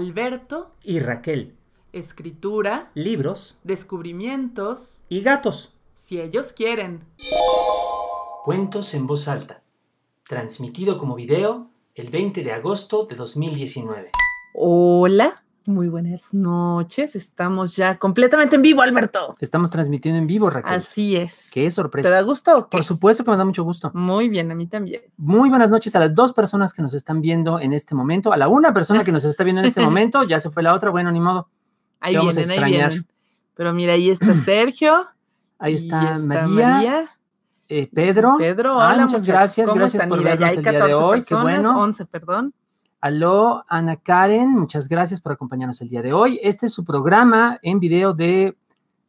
Alberto, y Raquel, escritura, libros. Descubrimientos, y gatos. si ellos quieren. Cuentos en voz alta, transmitido como video el 20 de agosto de 2019. Hola, muy buenas noches. Estamos ya completamente en vivo, Alberto. Estamos transmitiendo en vivo, Raquel. Así es. Qué ¿Te sorpresa. da gusto o qué? Por supuesto que me da mucho gusto. Muy bien, a mí también. Muy buenas noches a las dos personas que nos están viendo en este momento. A la una persona que nos está viendo en este momento, ya se fue la otra, bueno, ni modo. Ahí Te vamos a vienen, ahí vienen. Pero mira, ahí está Sergio. Ahí está, María, eh, Pedro. Pedro, Ah, hola, muchas muchachos. gracias, ¿Cómo gracias están? por Mira, ya hay el día de 14 hoy, qué personas, bueno. 11, perdón. Aló, Ana Karen, muchas gracias por acompañarnos el día de hoy. Este es su programa en video de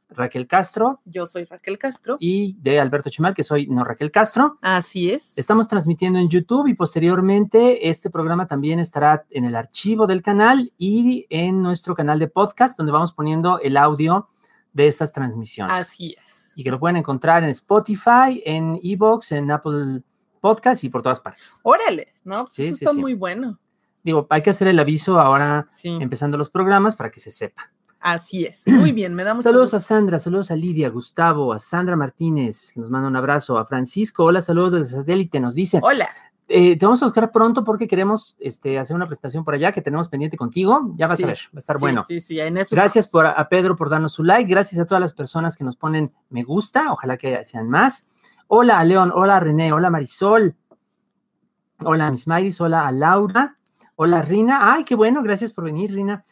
Raquel Castro Yo soy Raquel Castro. y de Alberto Chimal, que soy no Raquel Castro. Así es. Estamos transmitiendo en YouTube y posteriormente este programa también estará en el archivo del canal y en nuestro canal de podcast, donde vamos poniendo el audio de estas transmisiones. Así es. Y que lo pueden encontrar en Spotify, en Evox, en Apple Podcast y por todas partes. Órale, ¿no? Pues Sí, eso sí, está sí. muy bueno. Digo, hay que hacer el aviso ahora Sí, empezando los programas para que se sepa. así es. Muy bien, me da mucho Saludos a. Sandra, saludos a Lidia, Gustavo, a Sandra Martínez, que nos manda un abrazo, a Francisco, hola, saludos desde satélite, nos dice, Hola. eh, te vamos a buscar pronto porque queremos este, hacer una presentación por allá que tenemos pendiente contigo, ya vas Sí, a ver, va a estar Sí, bueno. Sí, sí, en eso. Gracias por, a Pedro por darnos su like, gracias a todas las personas que nos ponen me gusta, ojalá que sean más. Hola a León, hola a René, hola a Marisol, hola a Miss Mayris, hola a Laura, hola Rina, ay, qué bueno, gracias por venir, Rina.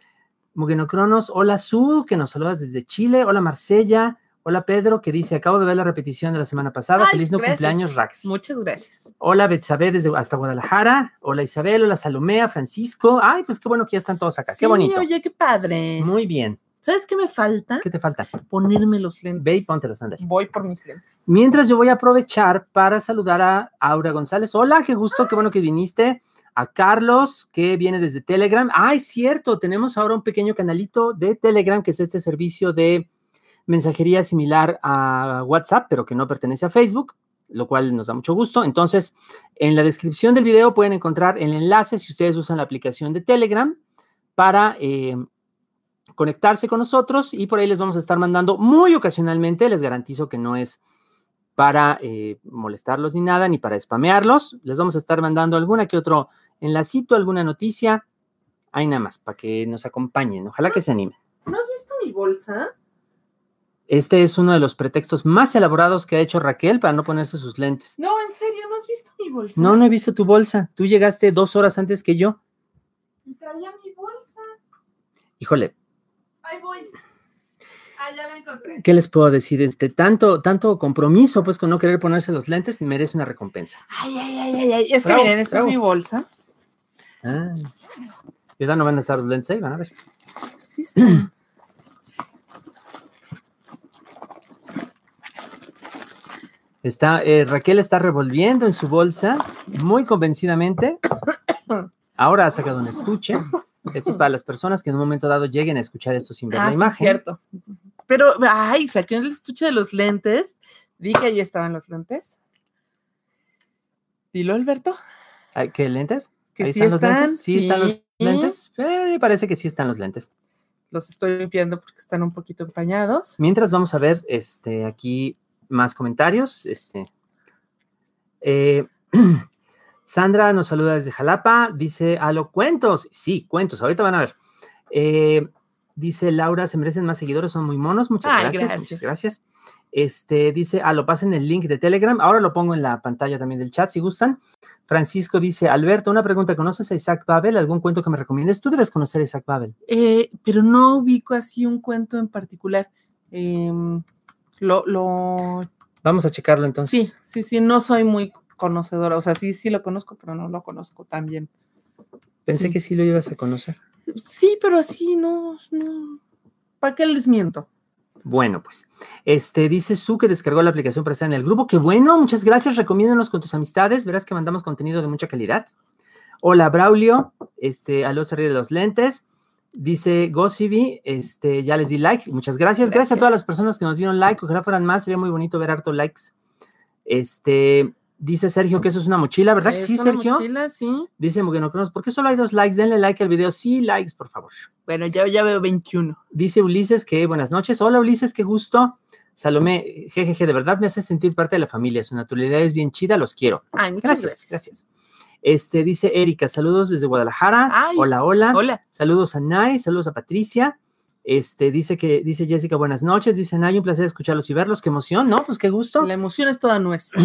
Mugenocronos, hola Su, que nos saludas desde Chile, hola Marsella, hola Pedro, que dice, acabo de ver la repetición de la semana pasada, Ay, feliz no cumpleaños, Rax. Muchas gracias. Hola Betsabe desde hasta Guadalajara, hola Isabel, hola Salomea, Francisco, ay, pues qué bueno que ya están todos acá, Sí, qué bonito. Oye, qué padre. Muy bien, ¿Sabes qué me falta? ¿qué te falta? Ponerme los lentes. Ve y póntelos, ándale. Voy por mis lentes. Mientras yo voy a aprovechar para saludar a Aura González. Hola, qué gusto, qué bueno que viniste. A Carlos, que viene desde Telegram. Ah, es cierto, tenemos ahora un pequeño canalito de Telegram, que es este servicio de mensajería similar a WhatsApp, pero que no pertenece a Facebook, lo cual nos da mucho gusto. Entonces, en la descripción del video pueden encontrar el enlace si ustedes usan la aplicación de Telegram para eh, conectarse con nosotros y por ahí les vamos a estar mandando muy ocasionalmente, les garantizo que no es para eh, molestarlos ni nada, ni para spamearlos, les vamos a estar mandando alguna que otro enlacito, alguna noticia, ahí nada más, para que nos acompañen, ojalá que se animen. ¿No has visto mi bolsa? Este es uno de los pretextos más elaborados que ha hecho Raquel para no ponerse sus lentes. No, en serio, ¿no has visto mi bolsa? No, no he visto tu bolsa, tú llegaste dos horas antes que yo. Y traía mi bolsa. Híjole, Ahí voy. Ah, ya la encontré. ¿qué les puedo decir? Este, tanto, tanto compromiso, pues, con no querer ponerse los lentes, merece una recompensa. Ay, ay, ay, ay, ay. Es que Bravo, miren, esta bravo. es mi bolsa. Ah, ¿verdad? No van a estar los lentes ahí, van a ver. Sí, sí. Está, eh, Raquel está revolviendo en su bolsa muy convencidamente. Ahora ha sacado un estuche. Esto es para las personas que en un momento dado lleguen a escuchar esto sin ver Ah, la sí, imagen. cierto. Pero, ay, saqué el estuche de los lentes. Vi que ahí estaban los lentes. Dilo, Alberto. ¿Qué lentes? Que Ahí sí están los lentes. Sí, están los lentes. Eh, parece que sí están los lentes. Los estoy limpiando porque están un poquito empañados. Mientras vamos a ver este, aquí más comentarios. Este, eh, Sandra nos saluda desde Jalapa. Dice, a lo cuentos. Sí, cuentos. Ahorita van a ver. Eh, dice Laura, se merecen más seguidores, son muy monos. Muchas Ay, gracias, gracias. Muchas gracias. Este dice, a lo pasen el link de Telegram. Ahora lo pongo en la pantalla también del chat si gustan. Francisco dice, Alberto, una pregunta. ¿Conoces a Isaac Babel? ¿Algún cuento que me recomiendes? Tú debes conocer a Isaac Babel. Eh, pero no ubico así un cuento en particular. Em, lo, lo, Vamos a checarlo entonces. sí, sí, sí, no soy muy conocedora. O sea, sí, sí lo conozco, pero no lo conozco tan bien. Pensé Sí. que sí lo ibas a conocer. Sí, pero así no, no. ¿Para qué les miento? Bueno, pues, este dice Su que descargó la aplicación para estar en el grupo. Qué bueno, muchas gracias. Recomiéndanos con tus amistades. Verás que mandamos contenido de mucha calidad. Hola, Braulio. Este, aló, se ríe de los lentes. Dice Gossiby, este, ya les di like. Muchas gracias. gracias. a Gracias. todas las personas que nos dieron like. Ojalá fueran más. Sería muy bonito ver harto likes. Este, Dice Sergio que eso es una mochila, ¿verdad Es sí, una Sergio? mochila, sí. Dice Mugenocronos, ¿por qué solo hay dos likes? Denle like al video. Sí, likes, por favor. Bueno, ya, ya veo 21. Dice Ulises que buenas noches. Hola Ulises, qué gusto. Salomé, jejeje, de verdad me hace sentir parte de la familia. Su naturalidad es bien chida, los quiero. Ay, muchas Gracias, gracias. gracias. Este dice Erika, saludos desde Guadalajara. Ay. hola, hola. Hola. Saludos a Nay, saludos a Patricia. Este dice que dice Jessica, buenas noches. Dice Nay, un placer escucharlos y verlos. Qué emoción, ¿no? Pues qué gusto. La emoción es toda nuestra.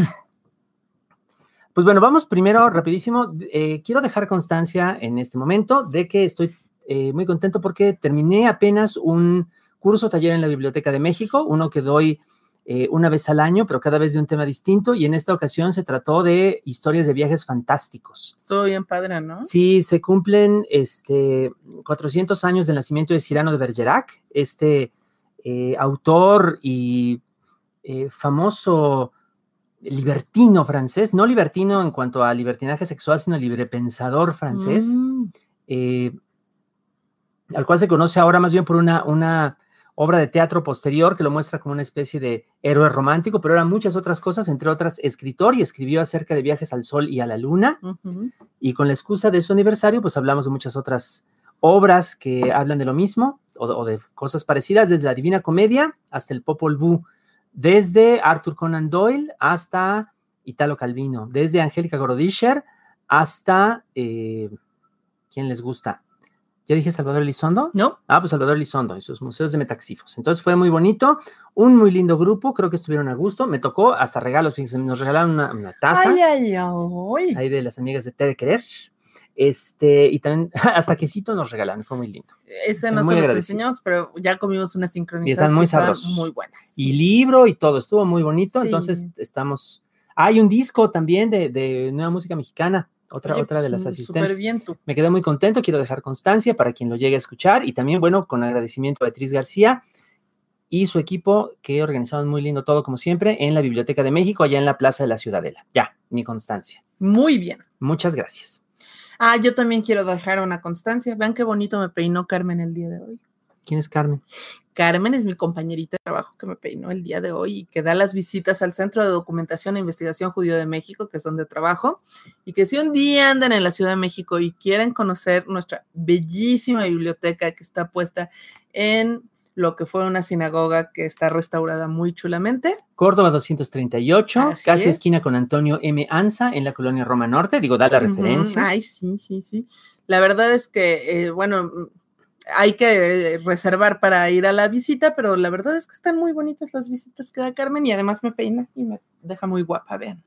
Pues bueno, vamos primero rapidísimo. Eh, quiero dejar constancia en este momento de que estoy eh, muy contento porque terminé apenas un curso taller en la Biblioteca de México, uno que doy eh, una vez al año, pero cada vez de un tema distinto. Y en esta ocasión se trató de historias de viajes fantásticos. Estuvo bien padre, ¿no? Sí, se cumplen este, 400 años del nacimiento de Cyrano de Bergerac, este eh, autor y eh, famoso libertino francés, no libertino en cuanto a libertinaje sexual, sino librepensador francés, Mm, eh, al cual se conoce ahora más bien por una, una obra de teatro posterior que lo muestra como una especie de héroe romántico, pero eran muchas otras cosas, entre otras escritor y escribió acerca de viajes al sol y a la luna. Y con la excusa de su aniversario, pues hablamos de muchas otras obras que hablan de lo mismo o, o de cosas parecidas, desde la Divina Comedia hasta el Popol Vuh, desde Arthur Conan Doyle hasta Italo Calvino, desde Angélica Gorodischer hasta, eh, ¿quién les gusta? ¿Ya dije Salvador Elizondo? ¿No? Ah, pues Salvador Elizondo y sus museos de metaxifos. Entonces fue muy bonito, un muy lindo grupo, creo que estuvieron a gusto, me tocó hasta regalos, fíjense, nos regalaron una, una taza Ay, ay, ay. ahí de las amigas de Té de Querer. Este, y también hasta quesito nos regalaron, fue muy lindo. Ese no muy se los enseñamos, pero ya comimos unas sincronizadas muy que estaban sabrosos. muy buenas. Y libro y todo, estuvo muy bonito. Sí. Entonces estamos. Hay un disco también de, de nueva música mexicana, otra, Oye, otra de pues, las mm, asistentes. Bien. Me quedé muy contento, quiero dejar constancia para quien lo llegue a escuchar y también, bueno, con agradecimiento a Beatriz García y su equipo que organizaron muy lindo todo, como siempre, en la Biblioteca de México, allá en la Plaza de la Ciudadela. Ya, mi constancia. Muy bien. Muchas gracias. Ah, yo también quiero dejar una constancia. Vean qué bonito me peinó Carmen el día de hoy. ¿Quién es Carmen? Carmen es mi compañerita de trabajo que me peinó el día de hoy y que da las visitas al Centro de Documentación e Investigación Judío de México, que es donde trabajo, y que si un día andan en la Ciudad de México y quieren conocer nuestra bellísima biblioteca que está puesta en lo que fue una sinagoga que está restaurada muy chulamente. Córdoba 238, Así casi es. esquina con Antonio M. Anza en la colonia Roma Norte. Digo, da la Ujú, referencia. Ay, sí, sí, sí. La verdad es que, eh, bueno, hay que eh, reservar para ir a la visita, pero la verdad es que están muy bonitas las visitas que da Carmen y además me peina y me deja muy guapa, vean.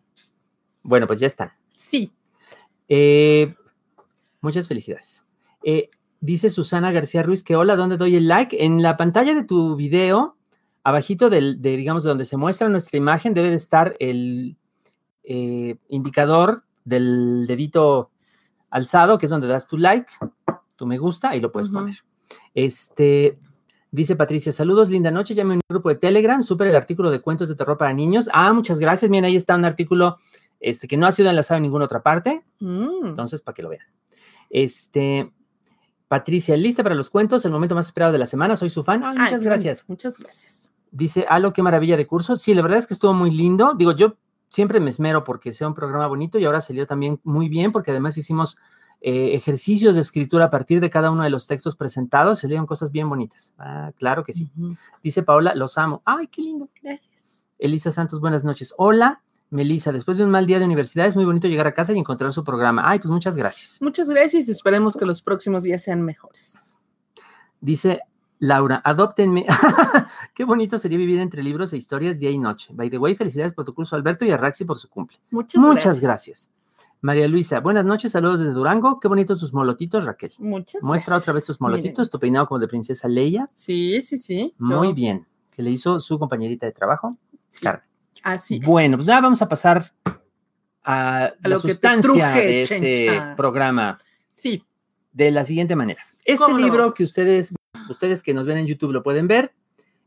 Bueno, pues ya están. Sí. Eh, muchas felicidades. Eh, dice Susana García Ruiz que hola, ¿dónde doy el like? En la pantalla de tu video, abajito del, de, digamos, de donde se muestra nuestra imagen, debe de estar el eh, indicador del dedito alzado, que es donde das tu like, tu me gusta, ahí lo puedes poner. Este, dice Patricia, saludos, linda noche, llame a un grupo de Telegram, super el artículo de cuentos de terror para niños. Ah, muchas gracias, miren, ahí está un artículo este, que no ha sido enlazado en ninguna otra parte, Mm. entonces para que lo vean. Este, Patricia, lista para los cuentos, el momento más esperado de la semana, soy su fan. Ay, muchas gracias. Muchas gracias. Dice, Alo, qué maravilla de curso. Sí, la verdad es que estuvo muy lindo. Digo, yo siempre me esmero porque sea un programa bonito y ahora salió también muy bien porque además hicimos eh, ejercicios de escritura a partir de cada uno de los textos presentados. Salieron cosas bien bonitas. Ah, claro que sí. Dice Paola, los amo. Ay, qué lindo. Gracias. Elisa Santos, buenas noches. Hola, Melissa. Después de un mal día de universidad es muy bonito llegar a casa y encontrar su programa. Ay, pues muchas gracias. Muchas gracias y esperemos que los próximos días sean mejores. Dice Laura, adóptenme. Qué bonito sería vivir entre libros e historias día y noche. By the way, felicidades por tu curso, Alberto, y a Raxi por su cumple. Muchas, Muchas gracias. María Luisa, buenas noches, saludos desde Durango. Qué bonitos tus molotitos, Raquel. Muchas Muestra gracias. otra vez tus Miren. molotitos, tu peinado como de princesa Leia. Sí, sí, sí. Muy Yo- bien. Que le hizo su compañerita de trabajo, sí, Carmen. Así. es. Bueno, pues ya vamos a pasar a, la que sustancia truje, de este chencha. programa Sí. de la siguiente manera. Este ¿Cómo lo libro que ustedes, ustedes que nos ven en YouTube lo pueden ver,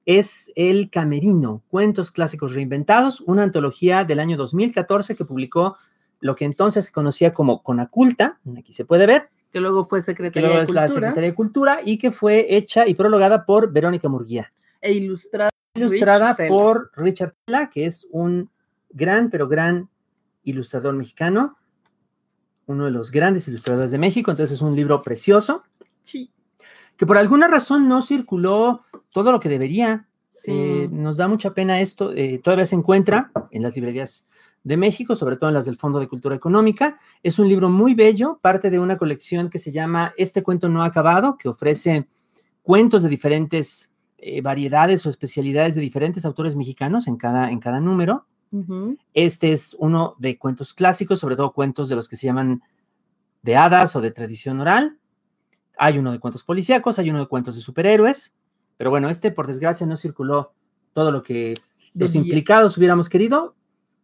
es El Camerino, Cuentos Clásicos Reinventados, una antología del año 2014 que publicó lo que entonces se conocía como Conaculta, aquí se puede ver, Que luego fue que Secretaría luego de es la Cultura Secretaría de Cultura y que fue hecha y prologada por Verónica Murguía, e ilustrada. Ilustrada por Richard Tela, que es un gran, pero gran ilustrador mexicano, uno de los grandes ilustradores de México, entonces es un libro precioso. Sí. Que por alguna razón no circuló todo lo que debería. Sí. Eh, nos da mucha pena esto. eh, todavía se encuentra en las librerías de México, sobre todo en las del Fondo de Cultura Económica. Es un libro muy bello, parte de una colección que se llama Este cuento no ha acabado, que ofrece cuentos de diferentes eh, variedades o especialidades de diferentes autores mexicanos en cada, en cada número. Este es uno de cuentos clásicos, sobre todo cuentos de los que se llaman de hadas o de tradición oral. Hay uno de cuentos policíacos, hay uno de cuentos de superhéroes, pero bueno, este por desgracia no circuló todo lo que los implicados hubiéramos querido.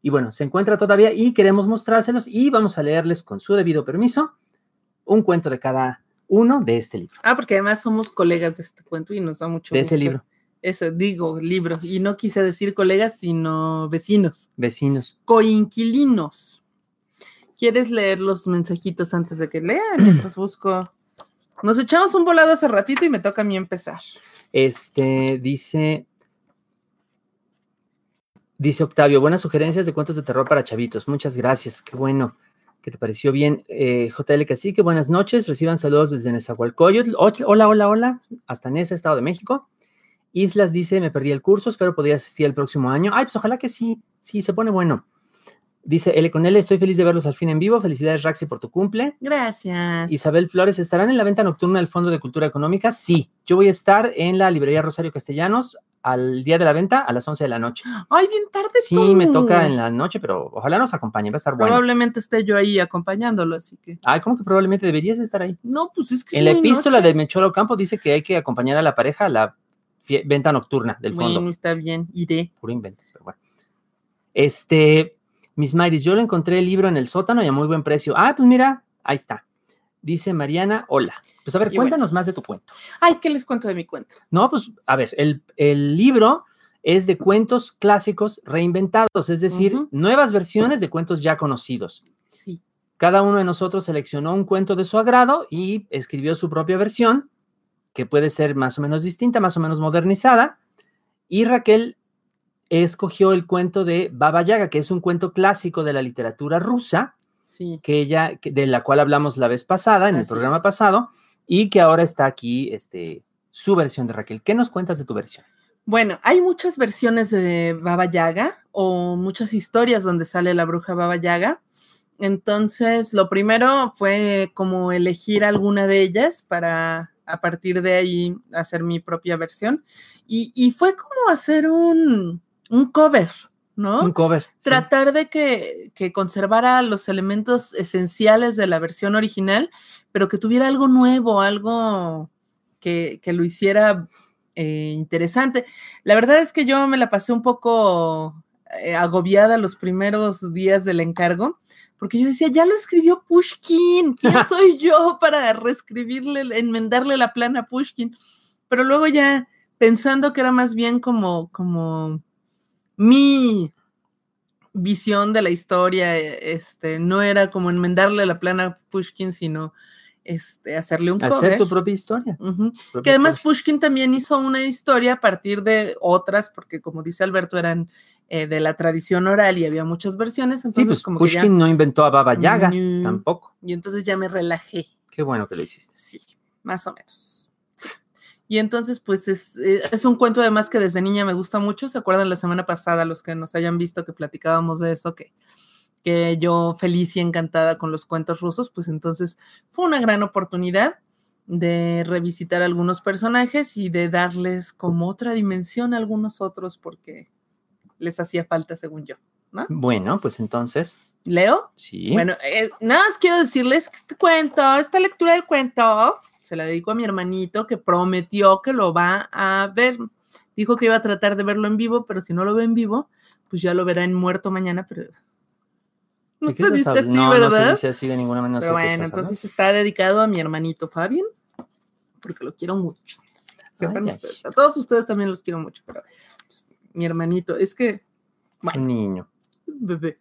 Y bueno, se encuentra todavía y queremos mostrárselos y vamos a leerles con su debido permiso un cuento de cada uno de este libro, Ah, porque además somos colegas de este cuento y nos da mucho de ese libro, Eso, digo, libro. Y no quise decir colegas, sino vecinos. Vecinos. Coinquilinos. ¿Quieres leer los mensajitos antes de que lea? Mientras busco. Nos echamos un volado hace ratito y me toca a mí empezar. Este dice. Dice Octavio, buenas sugerencias de cuentos de terror para chavitos. Muchas gracias, qué bueno que te pareció bien. Eh, JL Cacique, buenas noches. Reciban saludos desde Nezahualcóyotl. Hola, hola, hola. Hasta Nesa, Estado de México. Islas dice, me perdí el curso, espero poder asistir el próximo año. Ay, pues ojalá que sí, sí, se pone bueno. Dice L con L, estoy feliz de verlos al fin en vivo. Felicidades, Raxi, por tu cumple. Gracias. Isabel Flores, ¿estarán en la venta nocturna del Fondo de Cultura Económica? Sí, yo voy a estar en la librería Rosario Castellanos al día de la venta a las 11 de la noche. Ay, bien tarde Sí, tú. me toca en la noche, pero ojalá nos acompañe, va a estar bueno. Probablemente esté yo ahí acompañándolo, así que. Ay, ¿cómo que probablemente deberías estar ahí? No, pues es que En la epístola noche. de Mechoro Campo dice que hay que acompañar a la pareja a la venta nocturna del fondo. Bueno, está bien, iré. Puro invento, pero bueno. Este, Miss Mayris, yo le encontré el libro en el sótano y a muy buen precio. Ah, pues mira, ahí está. Dice Mariana, hola. Pues a ver, Y bueno. cuéntanos más de tu cuento. Ay, ¿qué les cuento de mi cuento? No, pues a ver, el, el libro es de cuentos clásicos reinventados, es decir, Ujú. nuevas versiones de cuentos ya conocidos. Sí. Cada uno de nosotros seleccionó un cuento de su agrado y escribió su propia versión, que puede ser más o menos distinta, más o menos modernizada. Y Raquel escogió el cuento de Baba Yaga, que es un cuento clásico de la literatura rusa, Sí. que ella, que- de la cual hablamos la vez pasada, en el programa es. pasado, y que ahora está aquí este, su versión de Raquel. ¿Qué nos cuentas de tu versión? Bueno, hay muchas versiones de Baba Yaga o muchas historias donde sale la bruja Baba Yaga. Entonces, lo primero fue como elegir alguna de ellas para a partir de ahí hacer mi propia versión. Y, y fue como hacer un, un cover, ¿no? Un cover. sí. tratar de que, que conservara los elementos esenciales de la versión original, pero que tuviera algo nuevo, algo que, que lo hiciera eh, interesante. La verdad es que yo me la pasé un poco eh, agobiada los primeros días del encargo, porque yo decía, ya lo escribió Pushkin, ¿quién soy yo para reescribirle, enmendarle la plana a Pushkin? Pero luego ya pensando que era más bien como, como mi visión de la historia, eh, este, no era como enmendarle la plana a Pushkin, sino este, hacerle un Hacer cover. tu propia historia. Propia Que además. Pushkin también hizo una historia a partir de otras, porque como dice Alberto, eran eh, de la tradición oral y había muchas versiones, entonces Sí, pues como que ya, Pushkin no inventó a Baba Yaga, Mm. tampoco. y entonces ya me relajé. Qué bueno que lo hiciste. Sí, más o menos. Y entonces, pues es, eh, es un cuento además que desde niña me gusta mucho. ¿Se acuerdan la semana pasada, los que nos hayan visto que platicábamos de eso, que, que yo feliz y encantada con los cuentos rusos? Pues entonces fue una gran oportunidad de revisitar algunos personajes y de darles como otra dimensión a algunos otros porque les hacía falta, según yo. Bueno, pues entonces, ¿Leo? sí. Bueno, eh, nada más quiero decirles que este cuento, esta lectura del cuento, se la dedico a mi hermanito que prometió que lo va a ver. Dijo que iba a tratar de verlo en vivo, pero si no lo ve en vivo, pues ya lo verá en muerto mañana, pero no ¿De qué se dice así, no, ¿verdad? No se dice así de ninguna manera. pero bueno, entonces está dedicado a mi hermanito Fabian, porque lo quiero mucho. Sepan Ay, ay. ustedes. A todos ustedes también los quiero mucho, pero pues, mi hermanito, es que. Un niño. bebé.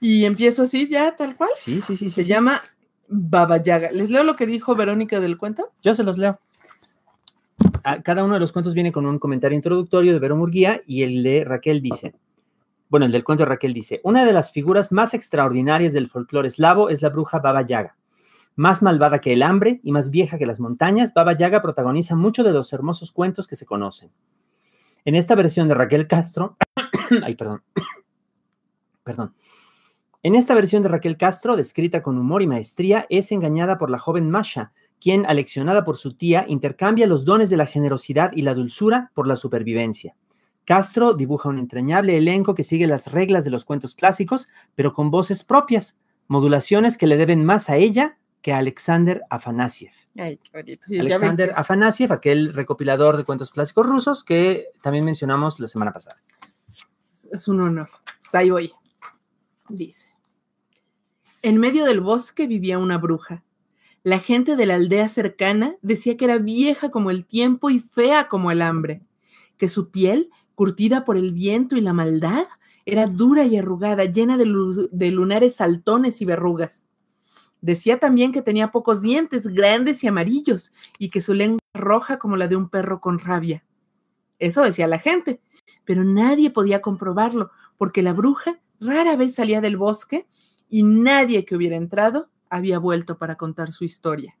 Y empiezo así, ya, tal cual. Sí, sí, sí. Se sí. llama Baba Yaga. ¿Les leo lo que dijo Verónica del cuento? Yo se los leo. Ah, Cada uno de los cuentos viene con un comentario introductorio de Vero Murguía y el de Raquel dice: bueno, el del cuento de Raquel dice, una de las figuras más extraordinarias del folclore eslavo es la bruja Baba Yaga. Más malvada que el hambre y más vieja que las montañas, Baba Yaga protagoniza muchos de los hermosos cuentos que se conocen. En esta versión de Raquel Castro, ay, perdón, perdón, en esta versión de Raquel Castro, descrita con humor y maestría, es engañada por la joven Masha, quien, aleccionada por su tía, intercambia los dones de la generosidad y la dulzura por la supervivencia. Castro dibuja un entrañable elenco que sigue las reglas de los cuentos clásicos, pero con voces propias, modulaciones que le deben más a ella que a Alexander Afanasiev. Ay, qué bonito. Alexander Afanasiev, aquel recopilador de cuentos clásicos rusos que también mencionamos la semana pasada. Es un honor. Ahí voy. Dice. En medio del bosque vivía una bruja. La gente de la aldea cercana decía que era vieja como el tiempo y fea como el hambre, que su piel, curtida por el viento y la maldad, era dura y arrugada, llena de, lunares saltones y verrugas. Decía también que tenía pocos dientes, grandes y amarillos, y que su lengua roja como la de un perro con rabia. Eso decía la gente, pero nadie podía comprobarlo, porque la bruja rara vez salía del bosque y nadie que hubiera entrado había vuelto para contar su historia.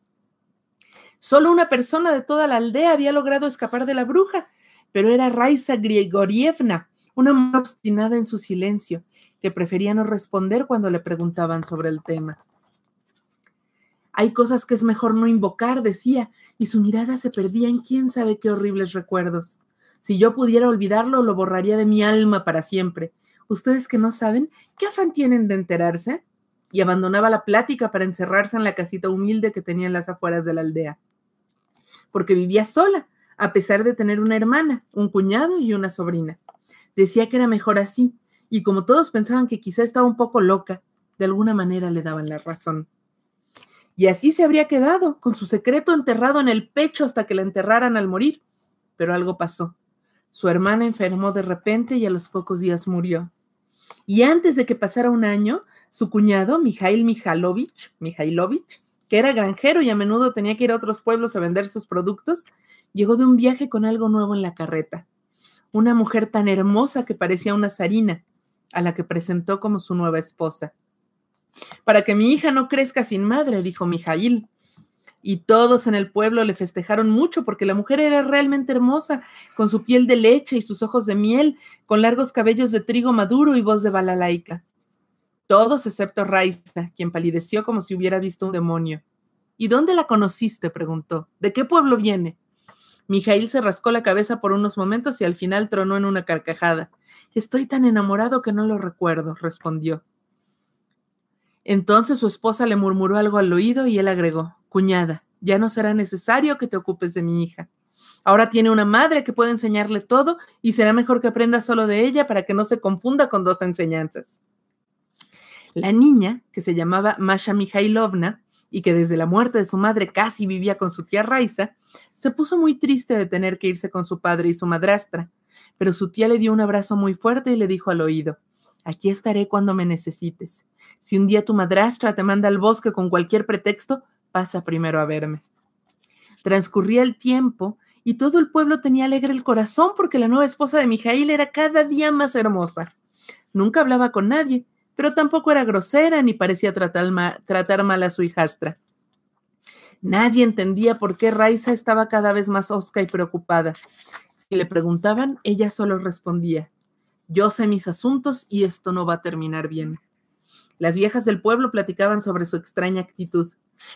Solo una persona de toda la aldea había logrado escapar de la bruja, pero era Raisa Grigorievna, una mujer obstinada en su silencio, que prefería no responder cuando le preguntaban sobre el tema. Hay cosas que es mejor no invocar, decía, y su mirada se perdía en quién sabe qué horribles recuerdos. Si yo pudiera olvidarlo, lo borraría de mi alma para siempre. Ustedes que no saben, ¿qué afán tienen de enterarse? Y abandonaba la plática para encerrarse en la casita humilde que tenía en las afueras de la aldea. Porque vivía sola, a pesar de tener una hermana, un cuñado y una sobrina. Decía que era mejor así, y como todos pensaban que quizá estaba un poco loca, de alguna manera le daban la razón. Y así se habría quedado, con su secreto enterrado en el pecho hasta que la enterraran al morir. Pero algo pasó. Su hermana enfermó de repente y a los pocos días murió. Y antes de que pasara un año, su cuñado, Mijail Mijailovich, Mijailovich, que era granjero y a menudo tenía que ir a otros pueblos a vender sus productos, llegó de un viaje con algo nuevo en la carreta. Una mujer tan hermosa que parecía una zarina, a la que presentó como su nueva esposa. Para que mi hija no crezca sin madre, dijo Mijail. Y todos en el pueblo le festejaron mucho porque la mujer era realmente hermosa, con su piel de leche y sus ojos de miel, con largos cabellos de trigo maduro y voz de balalaica. Todos excepto Raiza, quien palideció como si hubiera visto un demonio. ¿Y dónde la conociste? preguntó. ¿De qué pueblo viene? Mijail se rascó la cabeza por unos momentos y al final tronó en una carcajada. Estoy tan enamorado que no lo recuerdo, respondió. Entonces su esposa le murmuró algo al oído y él agregó, Cuñada, ya no será necesario que te ocupes de mi hija. Ahora tiene una madre que puede enseñarle todo y será mejor que aprenda solo de ella para que no se confunda con dos enseñanzas. La niña, que se llamaba Masha Mikhailovna y que desde la muerte de su madre casi vivía con su tía Raisa, se puso muy triste de tener que irse con su padre y su madrastra, pero su tía le dio un abrazo muy fuerte y le dijo al oído, Aquí estaré cuando me necesites. Si un día tu madrastra te manda al bosque con cualquier pretexto, pasa primero a verme. Transcurría el tiempo y todo el pueblo tenía alegre el corazón porque la nueva esposa de Mijail era cada día más hermosa. Nunca hablaba con nadie, pero tampoco era grosera ni parecía tratar mal, a su hijastra. Nadie entendía por qué Raiza estaba cada vez más osca y preocupada. Si le preguntaban, ella solo respondía, yo sé mis asuntos y esto no va a terminar bien. Las viejas del pueblo platicaban sobre su extraña actitud.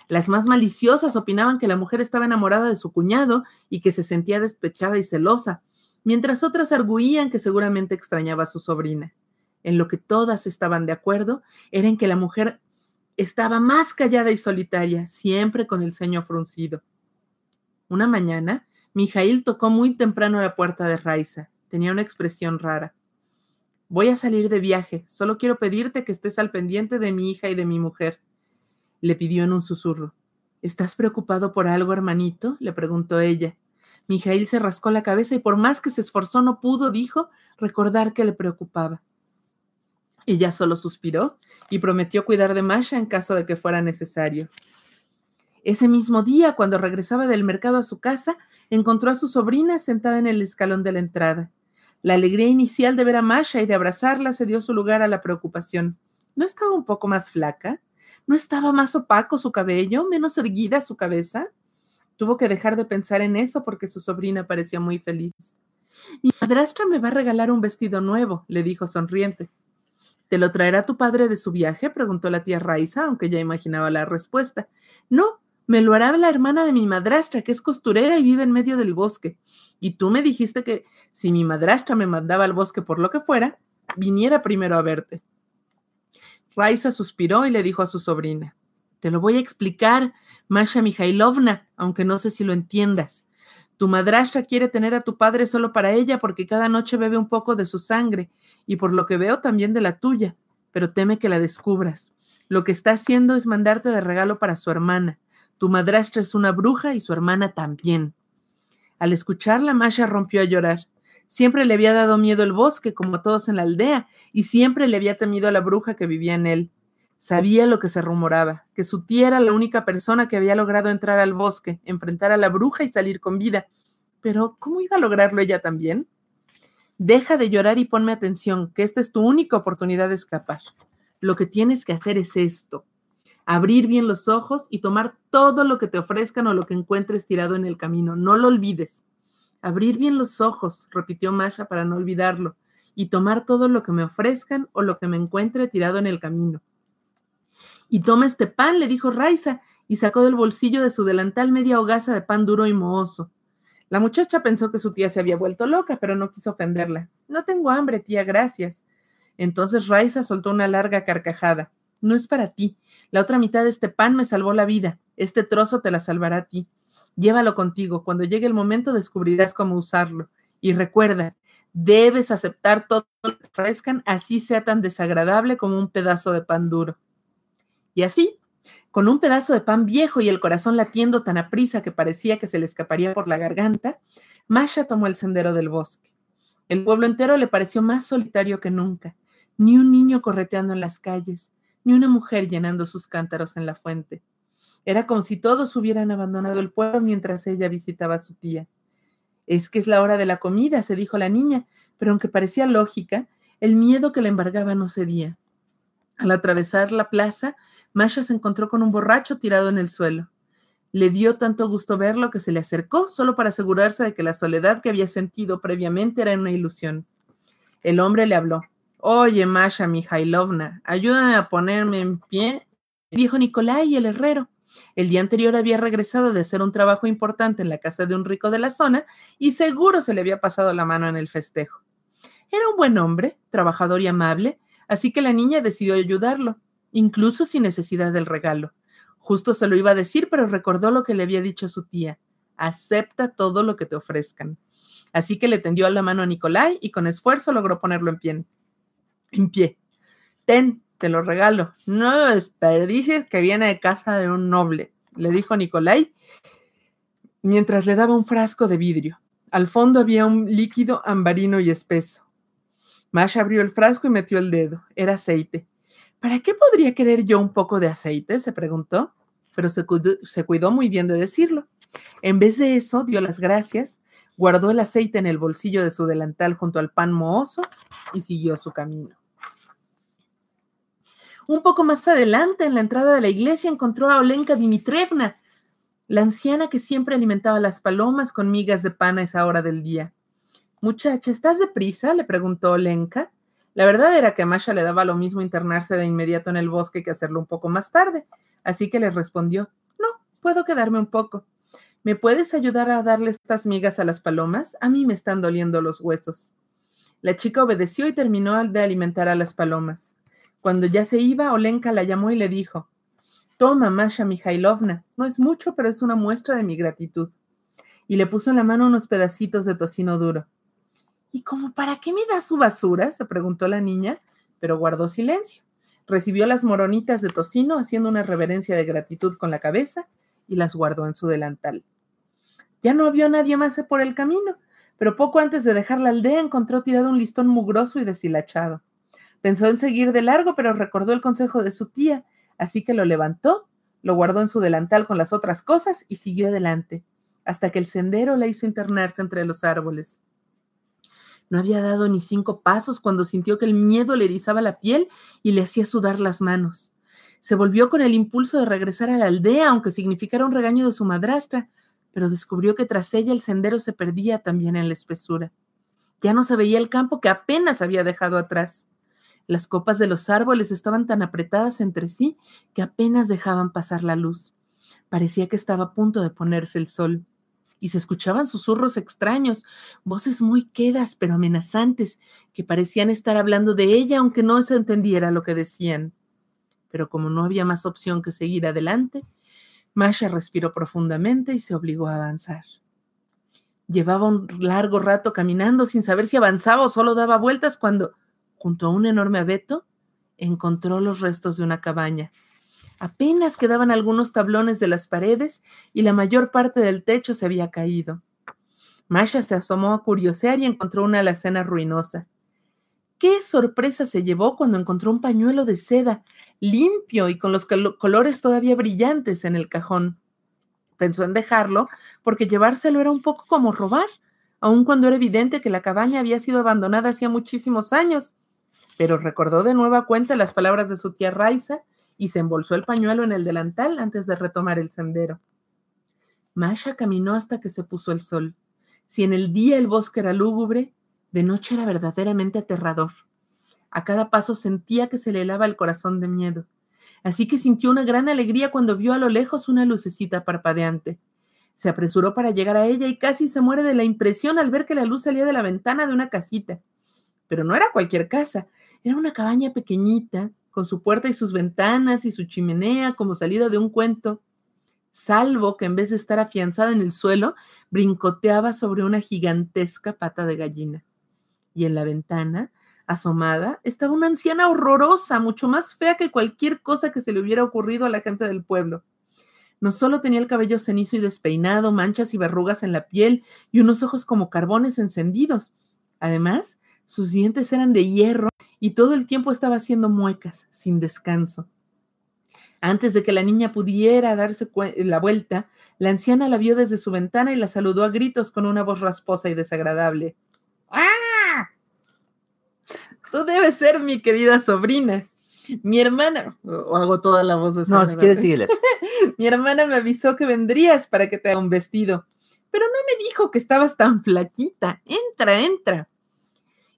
Las más maliciosas opinaban que la mujer estaba enamorada de su cuñado y que se sentía despechada y celosa, mientras otras arguían que seguramente extrañaba a su sobrina. En lo que todas estaban de acuerdo era en que la mujer estaba más callada y solitaria, siempre con el ceño fruncido. Una mañana, Mijail tocó muy temprano a la puerta de Raiza. Tenía una expresión rara. Voy a salir de viaje, solo quiero pedirte que estés al pendiente de mi hija y de mi mujer le pidió en un susurro. ¿Estás preocupado por algo, hermanito? le preguntó ella. Mijail se rascó la cabeza y por más que se esforzó no pudo, dijo, recordar que le preocupaba. Ella solo suspiró y prometió cuidar de Masha en caso de que fuera necesario. Ese mismo día, cuando regresaba del mercado a su casa, encontró a su sobrina sentada en el escalón de la entrada. La alegría inicial de ver a Masha y de abrazarla se dio su lugar a la preocupación. ¿No estaba un poco más flaca? ¿No estaba más opaco su cabello, menos erguida su cabeza? Tuvo que dejar de pensar en eso porque su sobrina parecía muy feliz. Mi madrastra me va a regalar un vestido nuevo, le dijo sonriente. ¿Te lo traerá tu padre de su viaje? preguntó la tía Raiza, aunque ya imaginaba la respuesta. No, me lo hará la hermana de mi madrastra, que es costurera y vive en medio del bosque. Y tú me dijiste que si mi madrastra me mandaba al bosque por lo que fuera, viniera primero a verte. Raiza suspiró y le dijo a su sobrina, Te lo voy a explicar, Masha Mijailovna, aunque no sé si lo entiendas. Tu madrastra quiere tener a tu padre solo para ella porque cada noche bebe un poco de su sangre y por lo que veo también de la tuya, pero teme que la descubras. Lo que está haciendo es mandarte de regalo para su hermana. Tu madrastra es una bruja y su hermana también. Al escucharla, Masha rompió a llorar. Siempre le había dado miedo el bosque, como a todos en la aldea, y siempre le había temido a la bruja que vivía en él. Sabía lo que se rumoraba, que su tía era la única persona que había logrado entrar al bosque, enfrentar a la bruja y salir con vida. Pero, ¿cómo iba a lograrlo ella también? Deja de llorar y ponme atención, que esta es tu única oportunidad de escapar. Lo que tienes que hacer es esto. Abrir bien los ojos y tomar todo lo que te ofrezcan o lo que encuentres tirado en el camino. No lo olvides. Abrir bien los ojos, repitió Masha para no olvidarlo, y tomar todo lo que me ofrezcan o lo que me encuentre tirado en el camino. Y toma este pan, le dijo Raiza, y sacó del bolsillo de su delantal media hogaza de pan duro y mohoso. La muchacha pensó que su tía se había vuelto loca, pero no quiso ofenderla. No tengo hambre, tía, gracias. Entonces Raiza soltó una larga carcajada. No es para ti. La otra mitad de este pan me salvó la vida. Este trozo te la salvará a ti. Llévalo contigo. Cuando llegue el momento descubrirás cómo usarlo. Y recuerda, debes aceptar todo lo que ofrezcan, así sea tan desagradable como un pedazo de pan duro. Y así, con un pedazo de pan viejo y el corazón latiendo tan aprisa que parecía que se le escaparía por la garganta, Masha tomó el sendero del bosque. El pueblo entero le pareció más solitario que nunca. Ni un niño correteando en las calles, ni una mujer llenando sus cántaros en la fuente. Era como si todos hubieran abandonado el pueblo mientras ella visitaba a su tía. Es que es la hora de la comida, se dijo la niña, pero aunque parecía lógica, el miedo que la embargaba no cedía. Al atravesar la plaza, Masha se encontró con un borracho tirado en el suelo. Le dio tanto gusto verlo que se le acercó solo para asegurarse de que la soledad que había sentido previamente era una ilusión. El hombre le habló. Oye, Masha Mijailovna, ayúdame a ponerme en pie. El viejo Nicolai, el herrero. El día anterior había regresado de hacer un trabajo importante en la casa de un rico de la zona y seguro se le había pasado la mano en el festejo. Era un buen hombre, trabajador y amable, así que la niña decidió ayudarlo incluso sin necesidad del regalo. Justo se lo iba a decir, pero recordó lo que le había dicho su tía. Acepta todo lo que te ofrezcan. Así que le tendió la mano a Nicolai y con esfuerzo logró ponerlo en pie. En pie. Ten, te lo regalo. No desperdicies que viene de casa de un noble, le dijo Nicolai mientras le daba un frasco de vidrio. Al fondo había un líquido ambarino y espeso. Masha abrió el frasco y metió el dedo. Era aceite. ¿Para qué podría querer yo un poco de aceite? se preguntó, pero se cuidó, muy bien de decirlo. En vez de eso, dio las gracias, guardó el aceite en el bolsillo de su delantal junto al pan mohoso y siguió su camino. Un poco más adelante, en la entrada de la iglesia, encontró a Olenka Dimitrievna, la anciana que siempre alimentaba las palomas con migas de pan a esa hora del día. Muchacha, ¿estás deprisa? le preguntó Olenka. La verdad era que a Masha le daba lo mismo internarse de inmediato en el bosque que hacerlo un poco más tarde, así que le respondió, no, puedo quedarme un poco. ¿Me puedes ayudar a darle estas migas a las palomas? A mí me están doliendo los huesos. La chica obedeció y terminó de alimentar a las palomas. Cuando ya se iba, Olenka la llamó y le dijo, Toma, Masha Mijailovna, no es mucho, pero es una muestra de mi gratitud. Y le puso en la mano unos pedacitos de tocino duro. ¿Y como para qué me da su basura? se preguntó la niña, pero guardó silencio. Recibió las moronitas de tocino haciendo una reverencia de gratitud con la cabeza y las guardó en su delantal. Ya no vio nadie más por el camino, pero poco antes de dejar la aldea encontró tirado un listón mugroso y deshilachado. Pensó en seguir de largo, pero recordó el consejo de su tía, así que lo levantó, lo guardó en su delantal con las otras cosas y siguió adelante, hasta que el sendero la hizo internarse entre los árboles. No había dado ni cinco pasos cuando sintió que el miedo le erizaba la piel y le hacía sudar las manos. Se volvió con el impulso de regresar a la aldea, aunque significara un regaño de su madrastra, pero descubrió que tras ella el sendero se perdía también en la espesura. Ya no se veía el campo que apenas había dejado atrás. Las copas de los árboles estaban tan apretadas entre sí que apenas dejaban pasar la luz. Parecía que estaba a punto de ponerse el sol. Y se escuchaban susurros extraños, voces muy quedas pero amenazantes, que parecían estar hablando de ella aunque no se entendiera lo que decían. Pero como no había más opción que seguir adelante, Masha respiró profundamente y se obligó a avanzar. Llevaba un largo rato caminando sin saber si avanzaba o solo daba vueltas cuando, junto a un enorme abeto, encontró los restos de una cabaña. Apenas quedaban algunos tablones de las paredes y la mayor parte del techo se había caído. Masha se asomó a curiosear y encontró una alacena ruinosa. Qué sorpresa se llevó cuando encontró un pañuelo de seda, limpio y con los colores todavía brillantes en el cajón. Pensó en dejarlo porque llevárselo era un poco como robar, aun cuando era evidente que la cabaña había sido abandonada hacía muchísimos años. Pero recordó de nueva cuenta las palabras de su tía Raiza y se embolsó el pañuelo en el delantal antes de retomar el sendero. Masha caminó hasta que se puso el sol. Si en el día el bosque era lúgubre, de noche era verdaderamente aterrador. A cada paso sentía que se le helaba el corazón de miedo así que sintió una gran alegría cuando vio a lo lejos una lucecita parpadeante. Se apresuró para llegar a ella y casi se muere de la impresión al ver que la luz salía de la ventana de una casita. Pero no era cualquier casa, era una cabaña pequeñita, con su puerta y sus ventanas y su chimenea como salida de un cuento, salvo que en vez de estar afianzada en el suelo, brincoteaba sobre una gigantesca pata de gallina. Y en la ventana asomada, estaba una anciana horrorosa, mucho más fea que cualquier cosa que se le hubiera ocurrido a la gente del pueblo. No solo tenía el cabello cenizo y despeinado, manchas y verrugas en la piel y unos ojos como carbones encendidos. Además, sus dientes eran de hierro y todo el tiempo estaba haciendo muecas, sin descanso. Antes de que la niña pudiera darse la vuelta, la anciana la vio desde su ventana y la saludó a gritos con una voz rasposa y desagradable. ¡Ah! Tú debes ser mi querida sobrina. Mi hermana, o hago toda la voz de No, si quieres, sígueles. mi hermana me avisó que vendrías para que te haga un vestido, pero no me dijo que estabas tan flaquita. Entra, entra.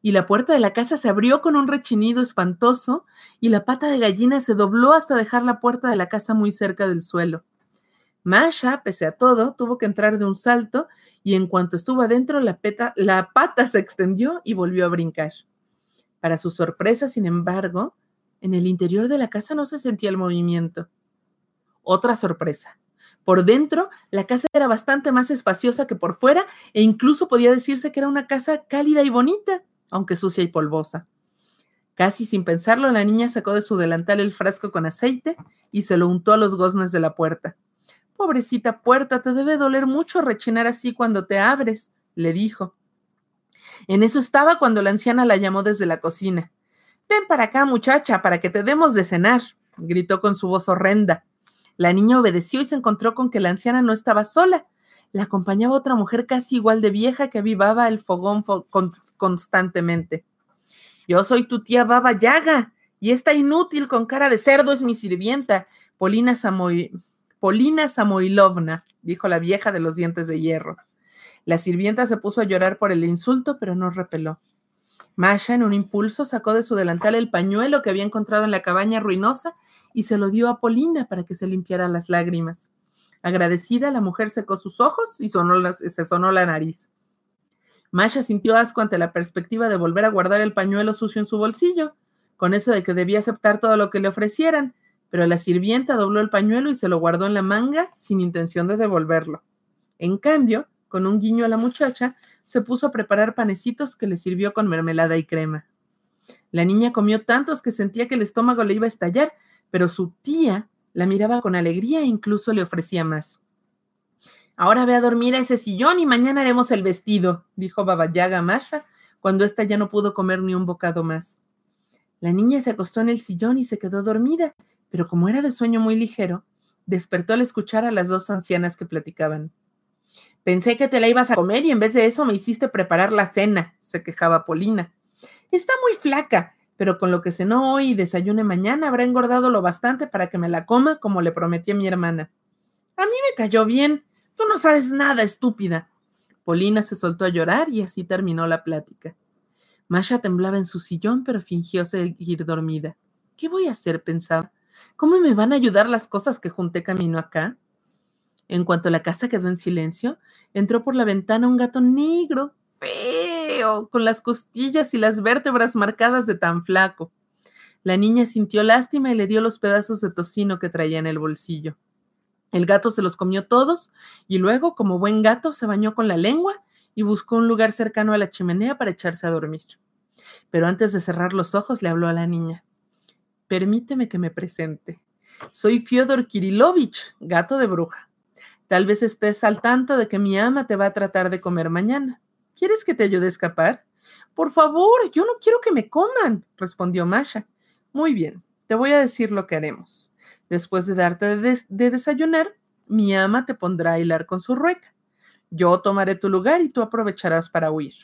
Y la puerta de la casa se abrió con un rechinido espantoso y la pata de gallina se dobló hasta dejar la puerta de la casa muy cerca del suelo. Masha, pese a todo, tuvo que entrar de un salto y en cuanto estuvo adentro, la, la pata se extendió y volvió a brincar. Para su sorpresa, sin embargo, en el interior de la casa no se sentía el movimiento. Otra sorpresa. Por dentro, la casa era bastante más espaciosa que por fuera e incluso podía decirse que era una casa cálida y bonita, aunque sucia y polvosa. Casi sin pensarlo, la niña sacó de su delantal el frasco con aceite y se lo untó a los goznes de la puerta. Pobrecita puerta, te debe doler mucho rechinar así cuando te abres, le dijo. En eso estaba cuando la anciana la llamó desde la cocina. Ven para acá, muchacha, para que te demos de cenar, gritó con su voz horrenda. La niña obedeció y se encontró con que la anciana no estaba sola. La acompañaba otra mujer casi igual de vieja que avivaba el fogón constantemente. Yo soy tu tía Baba Yaga, y esta inútil con cara de cerdo es mi sirvienta, Polina, Polina Samoilovna, dijo la vieja de los dientes de hierro. La sirvienta se puso a llorar por el insulto, pero no repeló. Masha, en un impulso, sacó de su delantal el pañuelo que había encontrado en la cabaña ruinosa y se lo dio a Polina para que se limpiara las lágrimas. Agradecida, la mujer secó sus ojos y se sonó la nariz. Masha sintió asco ante la perspectiva de volver a guardar el pañuelo sucio en su bolsillo, con eso de que debía aceptar todo lo que le ofrecieran, pero la sirvienta dobló el pañuelo y se lo guardó en la manga sin intención de devolverlo. En cambio, con un guiño a la muchacha, se puso a preparar panecitos que le sirvió con mermelada y crema. La niña comió tantos que sentía que el estómago le iba a estallar, pero su tía la miraba con alegría e incluso le ofrecía más. Ahora ve a dormir a ese sillón y mañana haremos el vestido, dijo Babayaga a Masha cuando ésta ya no pudo comer ni un bocado más. La niña se acostó en el sillón y se quedó dormida, pero como era de sueño muy ligero, despertó al escuchar a las dos ancianas que platicaban. Pensé que te la ibas a comer y en vez de eso me hiciste preparar la cena, se quejaba Polina. Está muy flaca, pero con lo que cenó hoy y desayune mañana habrá engordado lo bastante para que me la coma como le prometí a mi hermana. A mí me cayó bien. Tú no sabes nada, estúpida. Polina se soltó a llorar y así terminó la plática. Masha temblaba en su sillón, pero fingió seguir dormida. ¿Qué voy a hacer? pensaba. ¿Cómo me van a ayudar las cosas que junté camino acá? En cuanto la casa quedó en silencio, entró por la ventana un gato negro, feo, con las costillas y las vértebras marcadas de tan flaco. La niña sintió lástima y le dio los pedazos de tocino que traía en el bolsillo. El gato se los comió todos y luego, como buen gato, se bañó con la lengua y buscó un lugar cercano a la chimenea para echarse a dormir. Pero antes de cerrar los ojos le habló a la niña. Permíteme que me presente. Soy Fyodor Kirilovich, gato de bruja. Tal vez estés al tanto de que mi ama te va a tratar de comer mañana. ¿Quieres que te ayude a escapar? Por favor, yo no quiero que me coman, respondió Masha. Muy bien, te voy a decir lo que haremos. Después de darte de, desayunar, mi ama te pondrá a hilar con su rueca. Yo tomaré tu lugar y tú aprovecharás para huir.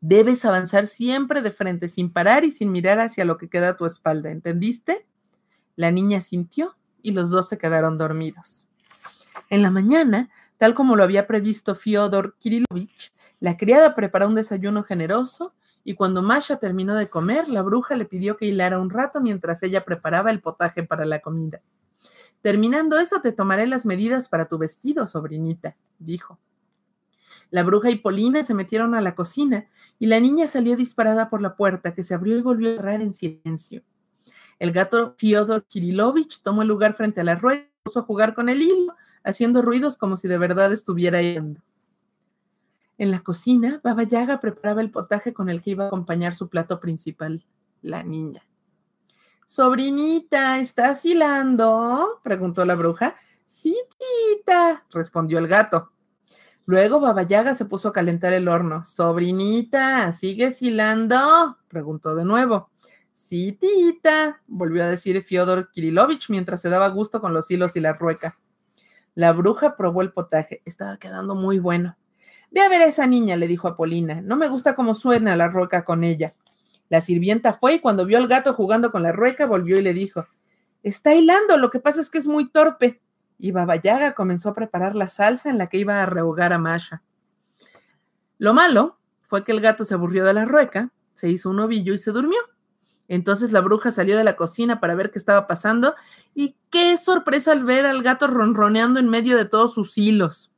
Debes avanzar siempre de frente, sin parar y sin mirar hacia lo que queda a tu espalda, ¿entendiste? La niña sintió y los dos se quedaron dormidos. En la mañana, tal como lo había previsto Fyodor Kirilovich, la criada preparó un desayuno generoso y cuando Masha terminó de comer, la bruja le pidió que hilara un rato mientras ella preparaba el potaje para la comida. Terminando eso, te tomaré las medidas para tu vestido, sobrinita, dijo. La bruja y Polina se metieron a la cocina y la niña salió disparada por la puerta, que se abrió y volvió a cerrar en silencio. El gato Fyodor Kirilovich tomó el lugar frente a la rueda y puso a jugar con el hilo, haciendo ruidos como si de verdad estuviera yendo. En la cocina, Baba Yaga preparaba el potaje con el que iba a acompañar su plato principal, la niña. Sobrinita, ¿estás hilando? preguntó la bruja. Sí, tita, respondió el gato. Luego Babayaga se puso a calentar el horno. Sobrinita, ¿sigues hilando? preguntó de nuevo. Sí, tita, volvió a decir Fyodor Kirilovich mientras se daba gusto con los hilos y la rueca. La bruja probó el potaje. Estaba quedando muy bueno. Ve a ver a esa niña, le dijo a Polina. No me gusta cómo suena la rueca con ella. La sirvienta fue y cuando vio al gato jugando con la rueca, volvió y le dijo: Está hilando, lo que pasa es que es muy torpe y Baba Yaga comenzó a preparar la salsa en la que iba a rehogar a Masha. Lo malo fue que el gato se aburrió de la rueca, se hizo un ovillo y se durmió. Entonces la bruja salió de la cocina para ver qué estaba pasando y qué sorpresa al ver al gato ronroneando en medio de todos sus hilos.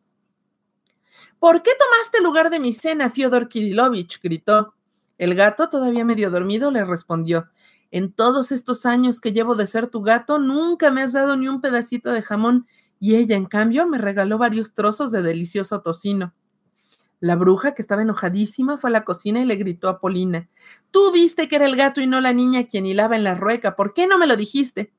¿Por qué tomaste lugar de mi cena, Fyodor Kirilovich? gritó. El gato, todavía medio dormido, le respondió. En todos estos años que llevo de ser tu gato, nunca me has dado ni un pedacito de jamón y ella, en cambio, me regaló varios trozos de delicioso tocino. La bruja, que estaba enojadísima, fue a la cocina y le gritó a Polina, Tú viste que era el gato y no la niña quien hilaba en la rueca, ¿por qué no me lo dijiste?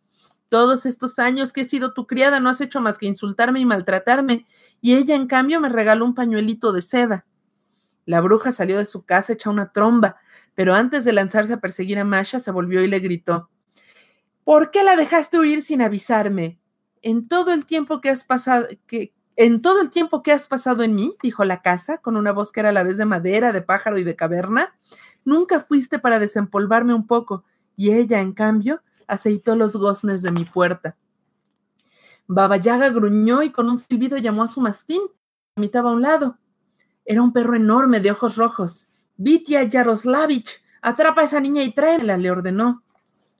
Todos estos años que he sido tu criada no has hecho más que insultarme y maltratarme, y ella, en cambio, me regaló un pañuelito de seda. La bruja salió de su casa hecha una tromba, pero antes de lanzarse a perseguir a Masha, se volvió y le gritó: ¿Por qué la dejaste huir sin avisarme? En todo el tiempo que has pasado, que, en todo el tiempo que has pasado en mí, dijo la casa, con una voz que era a la vez de madera, de pájaro y de caverna, nunca fuiste para desempolvarme un poco, y ella, en cambio, aceitó los goznes de mi puerta. Baba Yaga gruñó y con un silbido llamó a su mastín, que a un lado. Era un perro enorme de ojos rojos. Vitia Yaroslavich, atrapa a esa niña y tráela, le ordenó.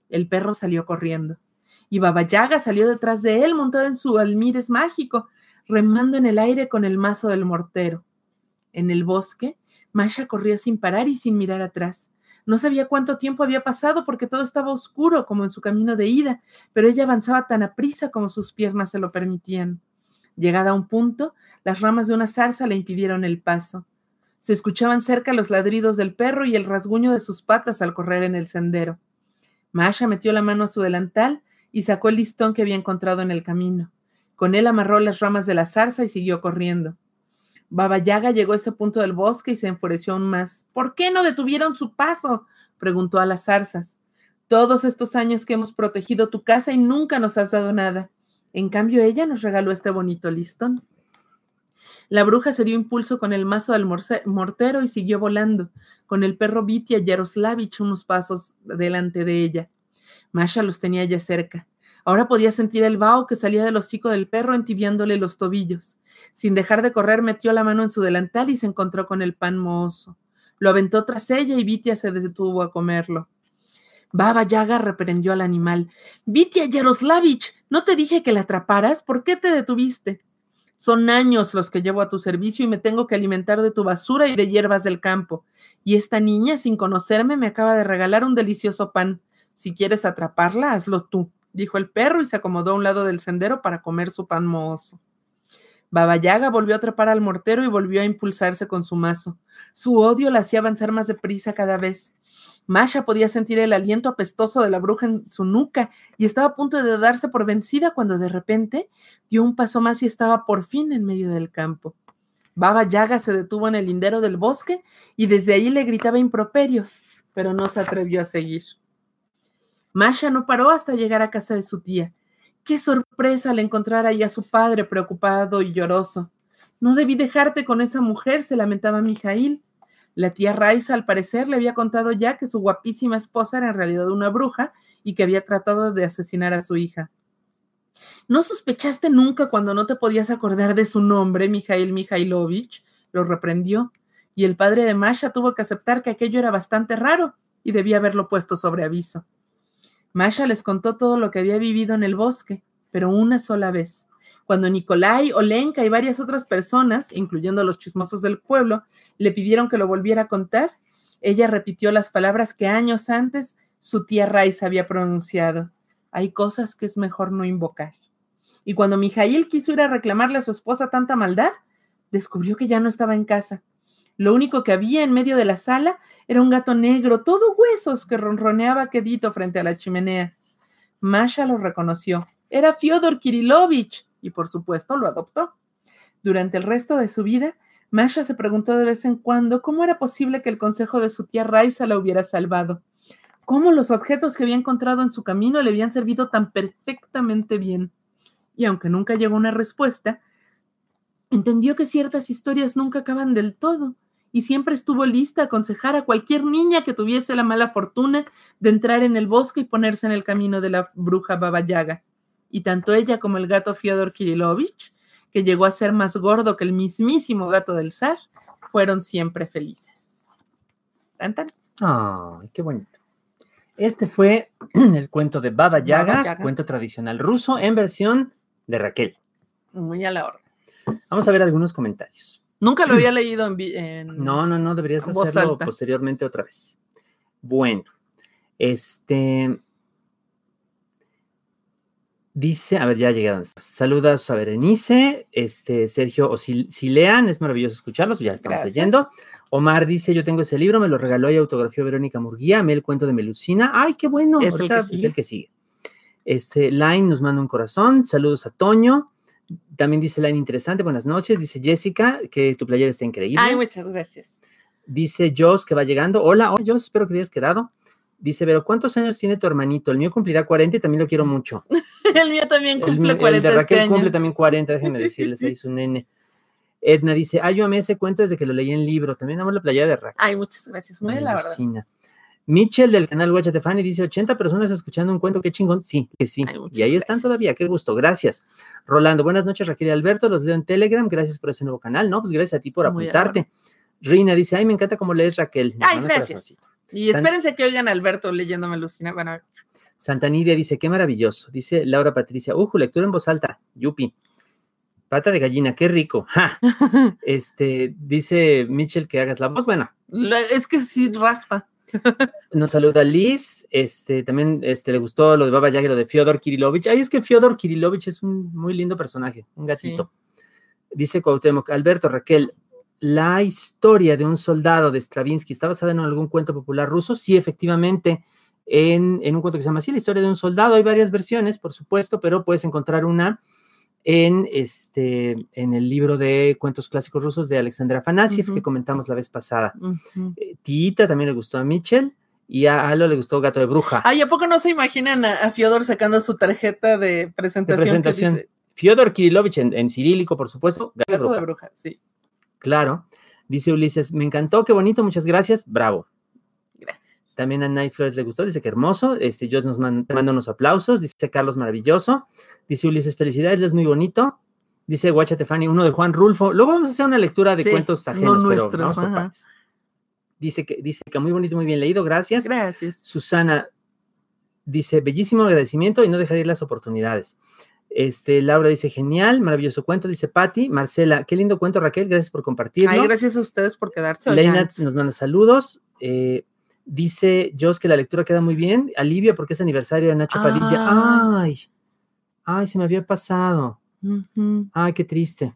El perro salió corriendo. Y Baba Yaga salió detrás de él montado en su almírez mágico, remando en el aire con el mazo del mortero. En el bosque, Masha corría sin parar y sin mirar atrás. No sabía cuánto tiempo había pasado porque todo estaba oscuro como en su camino de ida, pero ella avanzaba tan aprisa como sus piernas se lo permitían. Llegada a un punto, las ramas de una zarza le impidieron el paso. Se escuchaban cerca los ladridos del perro y el rasguño de sus patas al correr en el sendero. Masha metió la mano a su delantal y sacó el listón que había encontrado en el camino. Con él amarró las ramas de la zarza y siguió corriendo. Baba Yaga llegó a ese punto del bosque y se enfureció aún más. ¿Por qué no detuvieron su paso? preguntó a las zarzas. Todos estos años que hemos protegido tu casa y nunca nos has dado nada. En cambio, ella nos regaló este bonito listón. La bruja se dio impulso con el mazo del mortero y siguió volando, con el perro Vitia Yaroslavich unos pasos delante de ella. Masha los tenía ya cerca. Ahora podía sentir el vaho que salía del hocico del perro entibiándole los tobillos. Sin dejar de correr, metió la mano en su delantal y se encontró con el pan mohoso. Lo aventó tras ella y Vitia se detuvo a comerlo. Baba Yaga reprendió al animal. Vitia Yaroslavich, ¿no te dije que la atraparas? ¿Por qué te detuviste? Son años los que llevo a tu servicio y me tengo que alimentar de tu basura y de hierbas del campo. Y esta niña, sin conocerme, me acaba de regalar un delicioso pan. Si quieres atraparla, hazlo tú, dijo el perro y se acomodó a un lado del sendero para comer su pan mohoso. Baba Yaga volvió a atrapar al mortero y volvió a impulsarse con su mazo. Su odio la hacía avanzar más deprisa cada vez. Masha podía sentir el aliento apestoso de la bruja en su nuca y estaba a punto de darse por vencida cuando de repente dio un paso más y estaba por fin en medio del campo. Baba Yaga se detuvo en el lindero del bosque y desde ahí le gritaba improperios, pero no se atrevió a seguir. Masha no paró hasta llegar a casa de su tía. Qué sorpresa al encontrar ahí a su padre preocupado y lloroso. No debí dejarte con esa mujer, se lamentaba Mijail. La tía Raiza, al parecer, le había contado ya que su guapísima esposa era en realidad una bruja y que había tratado de asesinar a su hija. ¿No sospechaste nunca cuando no te podías acordar de su nombre, Mijail Mijailovich? Lo reprendió, y el padre de Masha tuvo que aceptar que aquello era bastante raro y debía haberlo puesto sobre aviso. Masha les contó todo lo que había vivido en el bosque, pero una sola vez. Cuando Nicolai, Olenka y varias otras personas, incluyendo los chismosos del pueblo, le pidieron que lo volviera a contar, ella repitió las palabras que años antes su tía Raiz había pronunciado. Hay cosas que es mejor no invocar. Y cuando Mijail quiso ir a reclamarle a su esposa tanta maldad, descubrió que ya no estaba en casa. Lo único que había en medio de la sala era un gato negro, todo huesos, que ronroneaba quedito frente a la chimenea. Masha lo reconoció. Era Fyodor Kirilovich, y por supuesto lo adoptó. Durante el resto de su vida, Masha se preguntó de vez en cuando cómo era posible que el consejo de su tía Raisa la hubiera salvado, cómo los objetos que había encontrado en su camino le habían servido tan perfectamente bien. Y aunque nunca llegó una respuesta, entendió que ciertas historias nunca acaban del todo y siempre estuvo lista a aconsejar a cualquier niña que tuviese la mala fortuna de entrar en el bosque y ponerse en el camino de la bruja Baba Yaga y tanto ella como el gato Fyodor Kirilovich, que llegó a ser más gordo que el mismísimo gato del zar, fueron siempre felices. ¿Tan, ¡Ay, qué bonito! Este fue el cuento de Baba Yaga, cuento tradicional ruso en versión de Raquel. Muy a la orden. Vamos a ver algunos comentarios. Nunca lo había leído en, No, no, no, deberías hacerlo posteriormente otra vez. Bueno, este, Dice, a ver, ya llegaron. Saludas a Berenice, este, Sergio, o si, lean, es maravilloso escucharlos, ya estamos leyendo. Omar dice, yo tengo ese libro, me lo regaló y autografió Verónica Murguía, me el cuento de Melucina. ¡Ay, qué bueno! Es, el que, el que sigue. Este, Line nos manda un corazón, saludos a Toño. También dice Line, interesante, buenas noches. Dice Jessica, que tu playera está increíble. Ay, muchas gracias. Dice Joss, que va llegando. Hola, hola Joss, espero que te hayas quedado. Dice, pero ¿cuántos años tiene tu hermanito? El mío cumplirá 40 y también lo quiero mucho. el mío también cumple 40. El de Raquel este cumple también 40, déjenme decirles, ahí su nene. Edna dice, ay, yo amé ese cuento desde que lo leí en libro. También amo la playa de Raquel. Ay, muchas gracias, muy la verdad. Mitchell del canal Watch Fanny dice 80 personas escuchando un cuento, qué chingón. Sí, que sí. y ahí están todavía, qué gusto, gracias. Rolando, buenas noches, Raquel y Alberto, los leo en Telegram, gracias por ese nuevo canal, ¿no? Pues gracias a ti por apuntarte. Rina dice, ay, me encanta cómo lees Raquel. Ay, gracias. Y espérense que oigan a Alberto leyéndome Lucina. Bueno, a ver. Santa Nidia dice, qué maravilloso. Dice Laura Patricia, uju, lectura en voz alta, yupi. Pata de gallina, qué rico. Este, dice Mitchell que hagas la voz. Bueno. es que sí raspa. Nos saluda Liz, este, también este, le gustó lo de Baba Yaga, lo de Fyodor Kirilovich. Ay, es que Fyodor Kirilovich es un muy lindo personaje, un gatito. Dice Cuauhtémoc, Alberto, Raquel, la historia de un soldado de Stravinsky está basada en algún cuento popular ruso? Sí, efectivamente, en, un cuento que se llama así, la historia de un soldado. Hay varias versiones, por supuesto, pero puedes encontrar una en, este, en el libro de cuentos clásicos rusos de Alexandra Afanasiev, que comentamos la vez pasada. Eh, Tita también le gustó a Mitchell. Y a Alo le gustó Gato de Bruja. Ay, ¿a poco no se imaginan a, Fyodor sacando su tarjeta de presentación? presentación. Fyodor Kirilovich en, en cirílico, por supuesto. Gato de Gato de bruja. bruja, sí. Claro. Dice Ulises, me encantó, qué bonito, muchas gracias. Bravo. También a Night Flores le gustó, dice que hermoso. Este, yo nos man- te mando unos aplausos. Dice Carlos, maravilloso. Dice Ulises, felicidades, es muy bonito. Dice Guacha Tefani, uno de Juan Rulfo. Luego vamos a hacer una lectura de Sí, cuentos no ajenos, pero nuestros, ajá. Dice que, dice que muy bonito, muy bien leído, gracias. Gracias. Susana dice, bellísimo agradecimiento y no dejar ir las oportunidades. Este, Laura dice, genial, maravilloso cuento, dice Patti. Marcela, qué lindo cuento, Raquel, gracias por compartirlo. Ay, gracias a ustedes por quedarse. Leina nos manda saludos. eh, dice Jos que la lectura queda muy bien. Alivia porque es aniversario de Nacho Padilla. Ay, ay, se me había pasado. Ay, qué triste.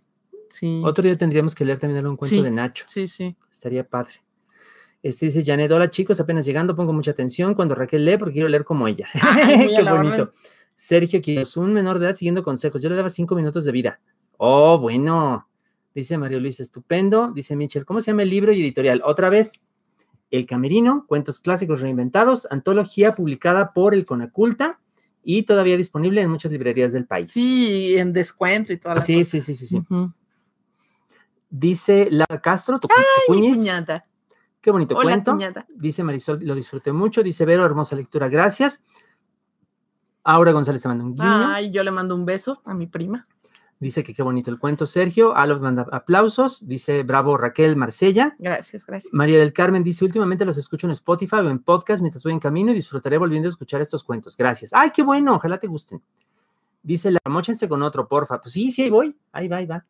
Sí. Otro día tendríamos que leer también algún cuento Sí. de Nacho. Sí, sí. Estaría padre. Este dice Janet, hola chicos, apenas llegando, pongo mucha atención cuando Raquel lee porque quiero leer como ella. Ay, Qué bonito. orden. Sergio Quiroz, un menor de edad siguiendo consejos. Yo le daba cinco minutos de vida. Oh, bueno. Dice Mario Luis, estupendo. Dice Michel, ¿cómo se llama el libro y editorial? Otra vez, El Camerino, Cuentos Clásicos Reinventados, antología publicada por el Conaculta y todavía disponible en muchas librerías del país. Sí, en descuento y toda la sí, cosa. sí, sí, sí, sí. Ujú. Dice La Castro, tu, qué bonito Hola, cuento. Dice Marisol, lo disfruté mucho. Dice Vero, hermosa lectura, gracias. Aura González te manda un guiño. Ay, yo le mando un beso a mi prima. Dice que qué bonito el cuento, Sergio. Alo manda aplausos. Dice bravo Raquel Marsella. Gracias, gracias. María del Carmen dice, últimamente los escucho en Spotify o en podcast mientras voy en camino y disfrutaré volviendo a escuchar estos cuentos. Gracias. Ay, qué bueno, ojalá te gusten. Dice la mochense con otro, porfa. Pues sí, sí, ahí voy. Ahí va, ahí va.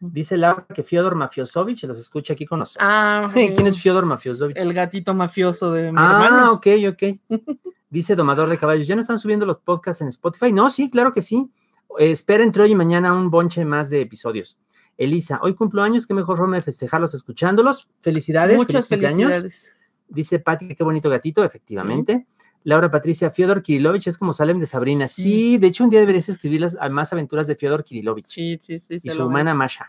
Dice Laura que Fyodor Mafiosovich los escucha aquí con nosotros. Ah, ¿Quién es Fyodor Mafiosovich? el gatito mafioso de mi Ah, hermano? ok, ok. Dice Domador de Caballos, ¿ya no están subiendo los podcasts en Spotify? No, sí, claro que sí. Espera entre hoy y mañana un bonche más de episodios. Elisa, hoy cumplo años, qué mejor forma de festejarlos escuchándolos. Felicidades. Muchas felicidades. Dice Pati, qué bonito gatito, efectivamente. Laura Patricia, Fyodor Kirilovich es como Salem de Sabrina. Sí. Sí. de hecho un día deberías escribir las más aventuras de Fyodor Kirilovich Sí, sí, sí. y su humana merece.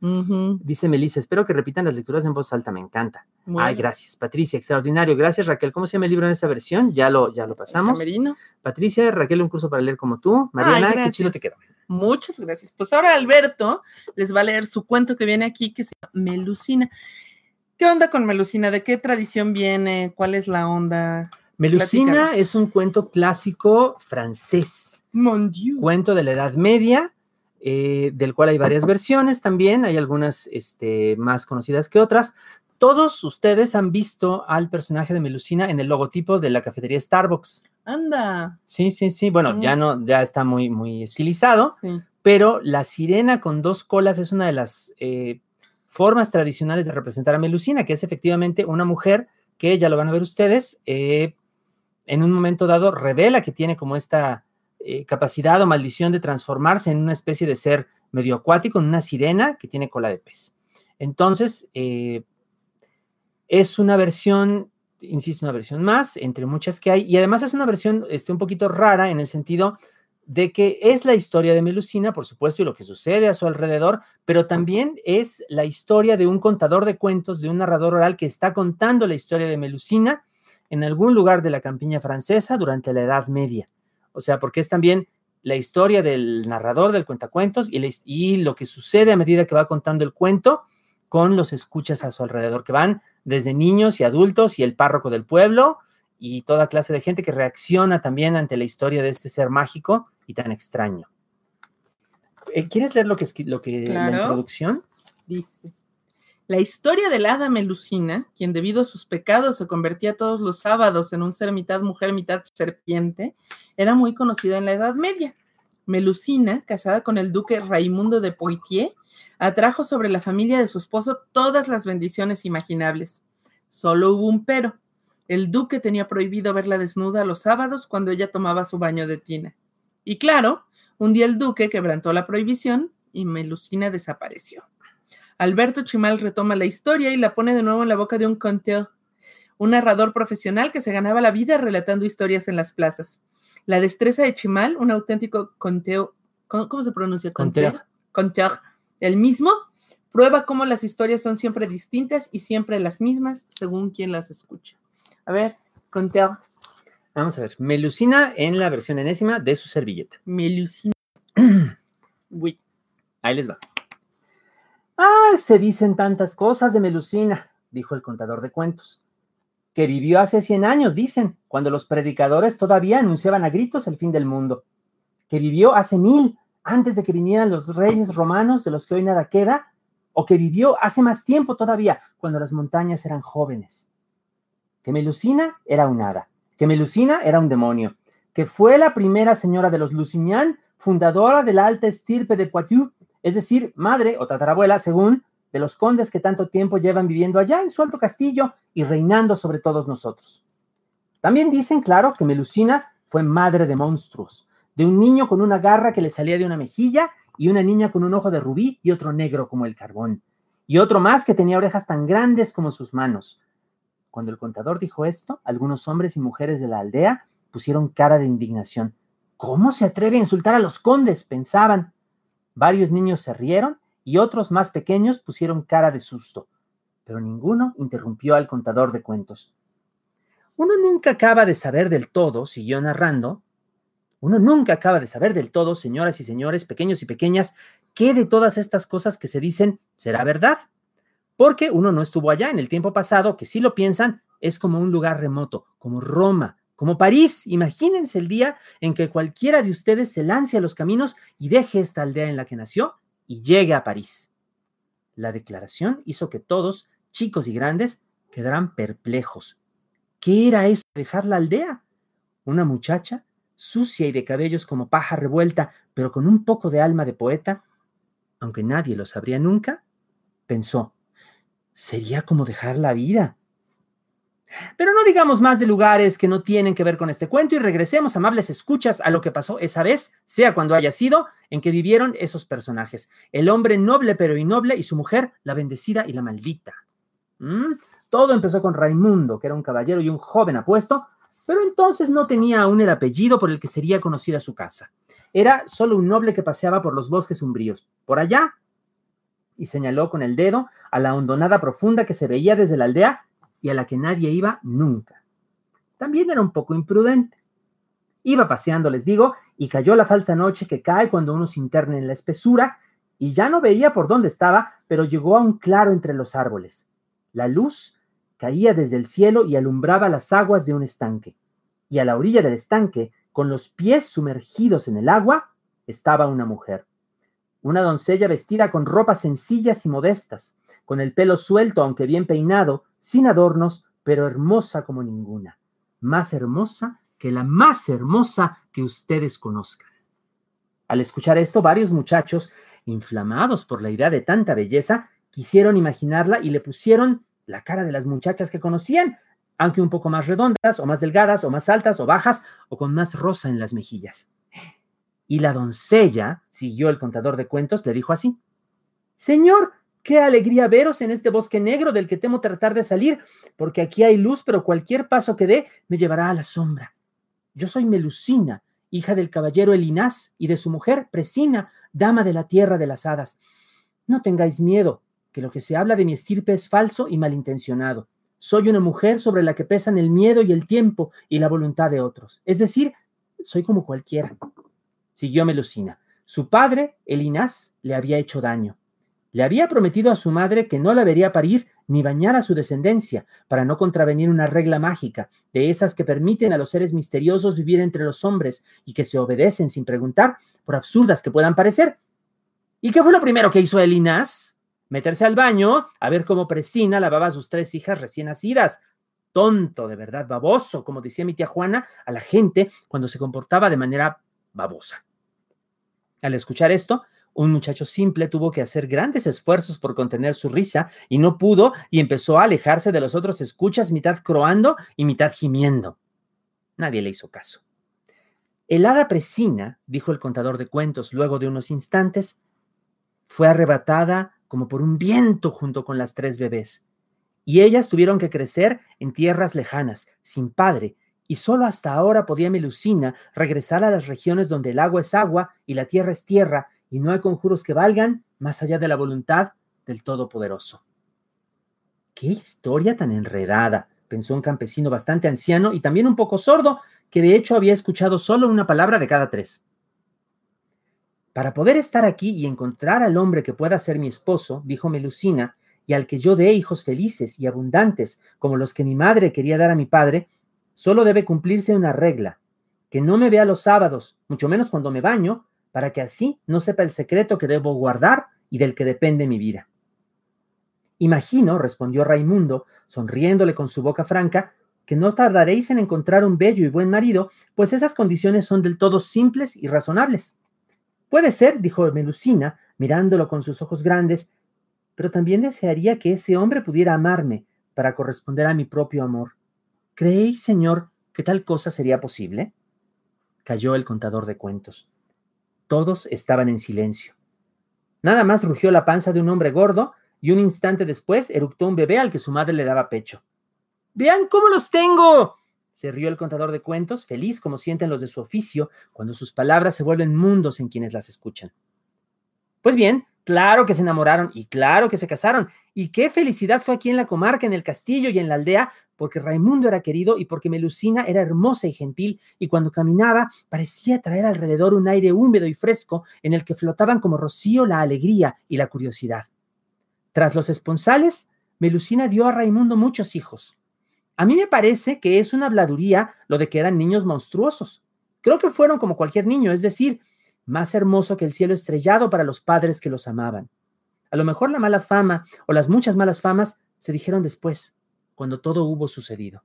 Dice Melissa, espero que repitan las lecturas en voz alta, me encanta. Ay, gracias. Patricia, extraordinario. Gracias, Raquel. ¿Cómo se llama el libro en esta versión? Ya lo, ya lo pasamos. camerino. Patricia, Raquel, un curso para leer como tú. Mariana, qué chido te quedó. Muchas gracias. Pues ahora Alberto les va a leer su cuento que viene aquí, que se llama Melusina. ¿Qué onda con Melusina? ¿De qué tradición viene? ¿Cuál es la onda? Melusina Platícanos. es un cuento clásico francés, Mon Dieu. cuento de la Edad Media, eh, del cual hay varias versiones también, hay algunas este, más conocidas que otras. Todos ustedes han visto al personaje de Melusina en el logotipo de la cafetería Starbucks. Anda. Sí, sí, sí. Bueno, Mm. ya no, ya está muy, muy estilizado. Sí. pero la sirena con dos colas es una de las eh, formas tradicionales de representar a Melusina, que es efectivamente una mujer que, ya lo van a ver ustedes, eh, en un momento dado revela que tiene como esta eh, capacidad o maldición de transformarse en una especie de ser medio acuático, en una sirena que tiene cola de pez. Entonces, eh, es una versión, insisto, una versión más entre muchas que hay, y además es una versión este, un poquito rara en el sentido de que es la historia de Melusina, por supuesto, y lo que sucede a su alrededor, pero también es la historia de un contador de cuentos, de un narrador oral que está contando la historia de Melusina en algún lugar de la campiña francesa durante la Edad Media. O sea, porque es también la historia del narrador del cuentacuentos y, y lo que sucede a medida que va contando el cuento con los escuchas a su alrededor, que van desde niños y adultos y el párroco del pueblo y toda clase de gente que reacciona también ante la historia de este ser mágico y tan extraño. Eh, ¿Quieres leer lo que, esqui- lo que la introducción? Dice. La historia del hada Melusina, quien debido a sus pecados se convertía todos los sábados en un ser mitad mujer, mitad serpiente, era muy conocida en la Edad Media. Melusina, casada con el duque Raimundo de Poitiers, atrajo sobre la familia de su esposo todas las bendiciones imaginables. Solo hubo un pero. El duque tenía prohibido verla desnuda los sábados cuando ella tomaba su baño de tina. Y claro, un día el duque quebrantó la prohibición y Melusina desapareció. Alberto Chimal retoma la historia y la pone de nuevo en la boca de un conteur, un narrador profesional que se ganaba la vida relatando historias en las plazas. La destreza de Chimal, un auténtico conteo, ¿cómo, se pronuncia? Conteur. Conteur, el mismo, prueba cómo las historias son siempre distintas y siempre las mismas según quien las escucha. A ver, conteur, Vamos a ver. Melusina en la versión enésima de su servilleta. Melusina. Uy. Ahí les va. Ah, se dicen tantas cosas de Melusina, dijo el contador de cuentos, que vivió hace 100 años, dicen, cuando los predicadores todavía anunciaban a gritos el fin del mundo, que vivió hace mil, antes de que vinieran los reyes romanos de los que hoy nada queda, o que vivió hace más tiempo todavía, cuando las montañas eran jóvenes. Que Melusina era un hada, que Melusina era un demonio, que fue la primera señora de los Lusignan, fundadora de la alta estirpe de Poitou, es decir, madre o tatarabuela, según de los condes que tanto tiempo llevan viviendo allá en su alto castillo y reinando sobre todos nosotros. También dicen, claro, que Melusina fue madre de monstruos, de un niño con una garra que le salía de una mejilla y una niña con un ojo de rubí y otro negro como el carbón, y otro más que tenía orejas tan grandes como sus manos. Cuando el contador dijo esto, algunos hombres y mujeres de la aldea pusieron cara de indignación. ¿Cómo se atreve a insultar a los condes? pensaban. Varios niños se rieron y otros más pequeños pusieron cara de susto, pero ninguno interrumpió al contador de cuentos. Uno nunca acaba de saber del todo, siguió narrando, uno nunca acaba de saber del todo, señoras y señores, pequeños y pequeñas, qué de todas estas cosas que se dicen será verdad. Porque uno no estuvo allá en el tiempo pasado, que si lo piensan, es como un lugar remoto, como Roma, como París, imagínense el día en que cualquiera de ustedes se lance a los caminos y deje esta aldea en la que nació y llegue a París. La declaración hizo que todos, chicos y grandes, quedaran perplejos. ¿Qué era eso de dejar la aldea? Una muchacha, sucia y de cabellos como paja revuelta, pero con un poco de alma de poeta, aunque nadie lo sabría nunca, pensó, sería como dejar la vida. Pero no digamos más de lugares que no tienen que ver con este cuento y regresemos, amables escuchas, a lo que pasó esa vez, sea cuando haya sido, en que vivieron esos personajes. El hombre noble pero innoble y su mujer, la bendecida y la maldita. ¿Mm? Todo empezó con Raimundo, que era un caballero y un joven apuesto, pero entonces no tenía aún el apellido por el que sería conocida su casa. Era solo un noble que paseaba por los bosques umbríos. Por allá, y señaló con el dedo a la hondonada profunda que se veía desde la aldea y a la que nadie iba nunca. También era un poco imprudente. Iba paseando, les digo, y cayó la falsa noche que cae cuando uno se interna en la espesura, y ya no veía por dónde estaba, pero llegó a un claro entre los árboles. La luz caía desde el cielo y alumbraba las aguas de un estanque. Y a la orilla del estanque, con los pies sumergidos en el agua, estaba una mujer. Una doncella vestida con ropas sencillas y modestas, con el pelo suelto aunque bien peinado, sin adornos, pero hermosa como ninguna, más hermosa que la más hermosa que ustedes conozcan. Al escuchar esto, varios muchachos, inflamados por la idea de tanta belleza, quisieron imaginarla y le pusieron la cara de las muchachas que conocían, aunque un poco más redondas, o más delgadas, o más altas, o bajas, o con más rosa en las mejillas. Y la doncella, siguió el contador de cuentos, le dijo así, Señor, Qué alegría veros en este bosque negro del que temo tratar de salir, porque aquí hay luz, pero cualquier paso que dé me llevará a la sombra. Yo soy Melusina, hija del caballero Elinás y de su mujer Presina, dama de la tierra de las hadas. No tengáis miedo, que lo que se habla de mi estirpe es falso y malintencionado. Soy una mujer sobre la que pesan el miedo y el tiempo y la voluntad de otros. Es decir, soy como cualquiera. Siguió Melusina. Su padre, Elinás, le había hecho daño. Le había prometido a su madre que no la vería parir ni bañar a su descendencia, para no contravenir una regla mágica, de esas que permiten a los seres misteriosos vivir entre los hombres y que se obedecen sin preguntar, por absurdas que puedan parecer. ¿Y qué fue lo primero que hizo Elinas? Meterse al baño a ver cómo Presina lavaba a sus tres hijas recién nacidas. Tonto, de verdad, baboso, como decía mi tía Juana a la gente cuando se comportaba de manera babosa. Al escuchar esto, un muchacho simple tuvo que hacer grandes esfuerzos por contener su risa y no pudo y empezó a alejarse de los otros escuchas, mitad croando y mitad gimiendo. Nadie le hizo caso. El hada Presina, dijo el contador de cuentos luego de unos instantes, fue arrebatada como por un viento junto con las tres bebés, y ellas tuvieron que crecer en tierras lejanas, sin padre, y solo hasta ahora podía Melusina regresar a las regiones donde el agua es agua y la tierra es tierra y no hay conjuros que valgan más allá de la voluntad del Todopoderoso. ¡Qué historia tan enredada! pensó un campesino bastante anciano y también un poco sordo, que de hecho había escuchado solo una palabra de cada tres. Para poder estar aquí y encontrar al hombre que pueda ser mi esposo, dijo Melusina, y al que yo dé hijos felices y abundantes, como los que mi madre quería dar a mi padre, solo debe cumplirse una regla, que no me vea los sábados, mucho menos cuando me baño, para que así no sepa el secreto que debo guardar y del que depende mi vida. Imagino, respondió Raimundo, sonriéndole con su boca franca, que no tardaréis en encontrar un bello y buen marido, pues esas condiciones son del todo simples y razonables. Puede ser, dijo Melusina, mirándolo con sus ojos grandes, pero también desearía que ese hombre pudiera amarme para corresponder a mi propio amor. ¿Creéis, señor, que tal cosa sería posible? Cayó el contador de cuentos. Todos estaban en silencio. Nada más rugió la panza de un hombre gordo y un instante después eructó un bebé al que su madre le daba pecho. Vean cómo los tengo. Se rió el contador de cuentos, feliz como sienten los de su oficio cuando sus palabras se vuelven mundos en quienes las escuchan. Pues bien, claro que se enamoraron y claro que se casaron. Y qué felicidad fue aquí en la comarca, en el castillo y en la aldea, porque Raimundo era querido y porque Melusina era hermosa y gentil, y cuando caminaba parecía traer alrededor un aire húmedo y fresco en el que flotaban como rocío la alegría y la curiosidad. Tras los esponsales, Melusina dio a Raimundo muchos hijos. A mí me parece que es una habladuría lo de que eran niños monstruosos. Creo que fueron como cualquier niño, es decir, más hermoso que el cielo estrellado para los padres que los amaban. A lo mejor la mala fama o las muchas malas famas se dijeron después, cuando todo hubo sucedido.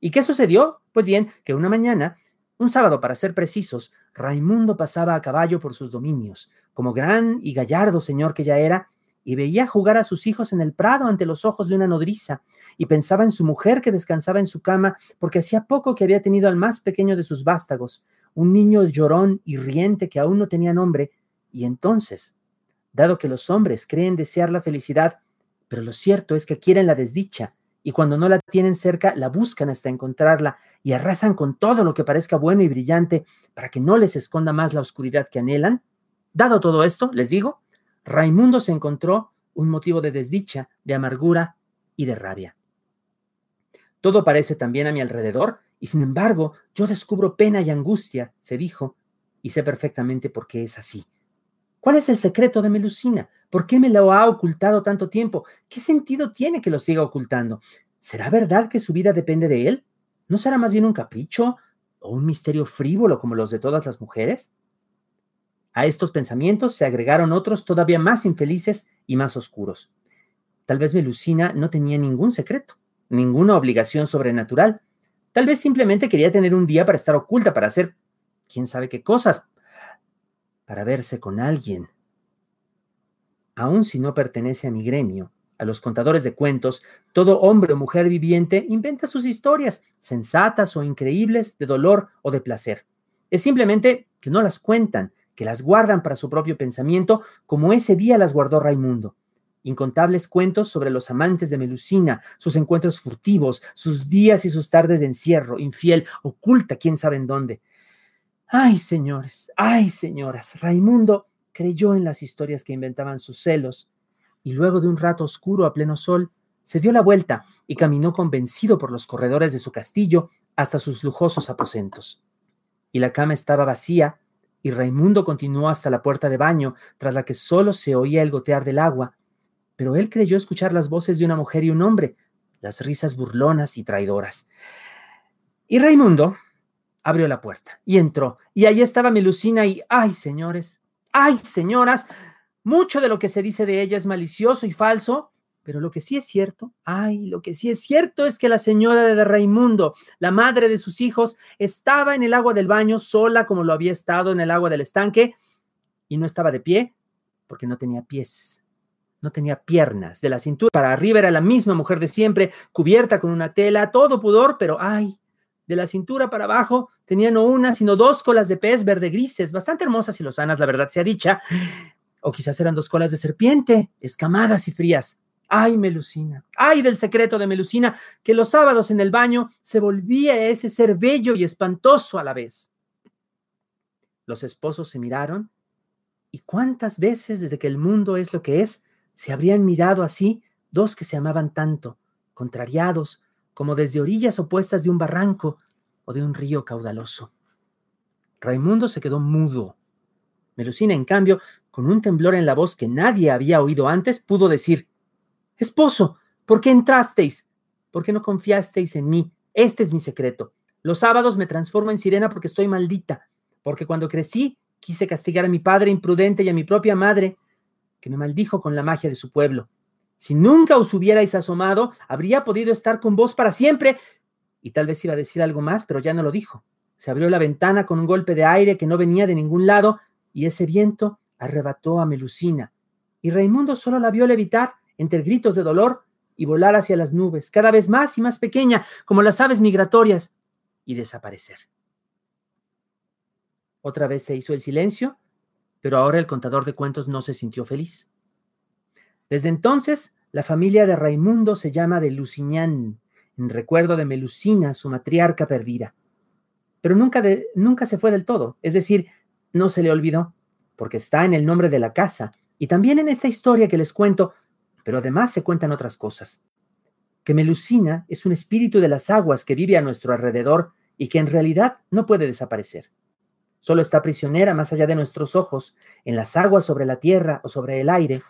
¿Y qué sucedió? Pues bien, que una mañana, un sábado para ser precisos, Raimundo pasaba a caballo por sus dominios, como gran y gallardo señor que ya era, y veía jugar a sus hijos en el prado ante los ojos de una nodriza, y pensaba en su mujer que descansaba en su cama, porque hacía poco que había tenido al más pequeño de sus vástagos, un niño llorón y riente que aún no tenía nombre, y entonces, dado que los hombres creen desear la felicidad, pero lo cierto es que quieren la desdicha, y cuando no la tienen cerca, la buscan hasta encontrarla, y arrasan con todo lo que parezca bueno y brillante, para que no les esconda más la oscuridad que anhelan, dado todo esto, les digo, Raimundo se encontró un motivo de desdicha, de amargura y de rabia. Todo parece también a mi alrededor, y sin embargo yo descubro pena y angustia, se dijo, y sé perfectamente por qué es así. ¿Cuál es el secreto de Melusina? ¿Por qué me lo ha ocultado tanto tiempo? ¿Qué sentido tiene que lo siga ocultando? ¿Será verdad que su vida depende de él? ¿No será más bien un capricho o un misterio frívolo como los de todas las mujeres? A estos pensamientos se agregaron otros todavía más infelices y más oscuros. Tal vez Melusina no tenía ningún secreto, ninguna obligación sobrenatural. Tal vez simplemente quería tener un día para estar oculta, para hacer quién sabe qué cosas, para verse con alguien. Aun si no pertenece a mi gremio, a los contadores de cuentos, todo hombre o mujer viviente inventa sus historias, sensatas o increíbles, de dolor o de placer. Es simplemente que no las cuentan, que las guardan para su propio pensamiento, como ese día las guardó Raimundo. Incontables cuentos sobre los amantes de Melusina, sus encuentros furtivos, sus días y sus tardes de encierro, infiel, oculta, quién sabe en dónde. Ay, señores, ay, señoras, Raimundo creyó en las historias que inventaban sus celos, y luego de un rato oscuro a pleno sol, se dio la vuelta y caminó convencido por los corredores de su castillo hasta sus lujosos aposentos. Y la cama estaba vacía, y Raimundo continuó hasta la puerta de baño, tras la que solo se oía el gotear del agua, pero él creyó escuchar las voces de una mujer y un hombre, las risas burlonas y traidoras. Y Raimundo abrió la puerta y entró, y allí estaba Melusina y, ay, señores, ay, señoras, mucho de lo que se dice de ella es malicioso y falso, pero lo que sí es cierto, ay, lo que sí es cierto es que la señora de Raimundo, la madre de sus hijos, estaba en el agua del baño sola como lo había estado en el agua del estanque y no estaba de pie porque no tenía pies, no tenía piernas. De la cintura para arriba era la misma mujer de siempre, cubierta con una tela, todo pudor, pero ay, de la cintura para abajo tenía no una, sino dos colas de pez verde grises, bastante hermosas y lozanas, la verdad sea dicha. O quizás eran dos colas de serpiente, escamadas y frías. Ay, Melusina, ay del secreto de Melusina, que los sábados en el baño se volvía ese ser bello y espantoso a la vez. Los esposos se miraron y cuántas veces desde que el mundo es lo que es, se habrían mirado así dos que se amaban tanto, contrariados, como desde orillas opuestas de un barranco o de un río caudaloso. Raimundo se quedó mudo. Melusina, en cambio, con un temblor en la voz que nadie había oído antes, pudo decir, Esposo, ¿por qué entrasteis? ¿Por qué no confiasteis en mí? Este es mi secreto. Los sábados me transformo en sirena porque estoy maldita, porque cuando crecí quise castigar a mi padre imprudente y a mi propia madre, que me maldijo con la magia de su pueblo. Si nunca os hubierais asomado, habría podido estar con vos para siempre. Y tal vez iba a decir algo más, pero ya no lo dijo. Se abrió la ventana con un golpe de aire que no venía de ningún lado, y ese viento arrebató a Melusina. Y Raimundo solo la vio levitar entre gritos de dolor y volar hacia las nubes, cada vez más y más pequeña, como las aves migratorias, y desaparecer. Otra vez se hizo el silencio, pero ahora el contador de cuentos no se sintió feliz. Desde entonces, la familia de Raimundo se llama de Luciñán, en recuerdo de Melusina, su matriarca perdida. Pero nunca, nunca se fue del todo, es decir, no se le olvidó, porque está en el nombre de la casa y también en esta historia que les cuento, pero además se cuentan otras cosas. Que Melusina es un espíritu de las aguas que vive a nuestro alrededor y que en realidad no puede desaparecer. Solo está prisionera más allá de nuestros ojos, en las aguas sobre la tierra o sobre el aire,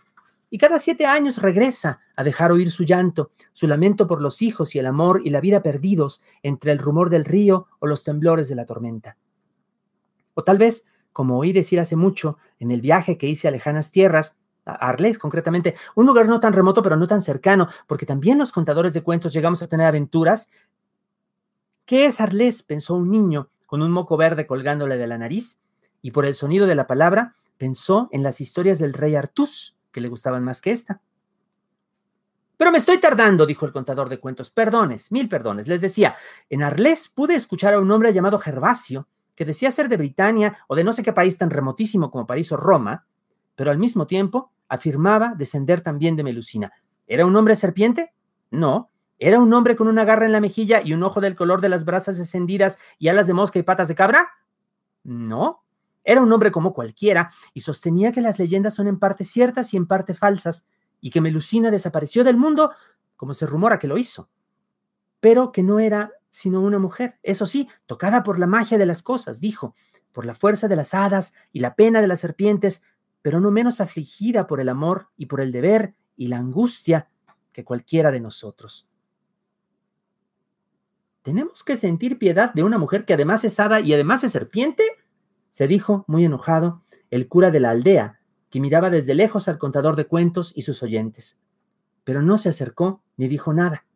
y cada siete años regresa a dejar oír su llanto, su lamento por los hijos y el amor y la vida perdidos entre el rumor del río o los temblores de la tormenta. O tal vez, como oí decir hace mucho, en el viaje que hice a lejanas tierras, a Arles concretamente, un lugar no tan remoto pero no tan cercano, porque también los contadores de cuentos llegamos a tener aventuras. ¿Qué es Arles? pensó un niño con un moco verde colgándole de la nariz, y por el sonido de la palabra pensó en las historias del rey Artus, que le gustaban más que esta. Pero me estoy tardando, dijo el contador de cuentos. Perdones, mil perdones. Les decía, en Arles pude escuchar a un hombre llamado Gervasio, que decía ser de Britania o de no sé qué país tan remotísimo como París o Roma, pero al mismo tiempo afirmaba descender también de Melusina. ¿Era un hombre serpiente? No. ¿Era un hombre con una garra en la mejilla y un ojo del color de las brasas encendidas y alas de mosca y patas de cabra? No. Era un hombre como cualquiera y sostenía que las leyendas son en parte ciertas y en parte falsas y que Melusina desapareció del mundo como se rumora que lo hizo, pero que no era sino una mujer, eso sí, tocada por la magia de las cosas, dijo, por la fuerza de las hadas y la pena de las serpientes, pero no menos afligida por el amor y por el deber y la angustia que cualquiera de nosotros. ¿Tenemos que sentir piedad de una mujer que además es hada y además es serpiente? se dijo, muy enojado, el cura de la aldea, que miraba desde lejos al contador de cuentos y sus oyentes. Pero no se acercó ni dijo nada.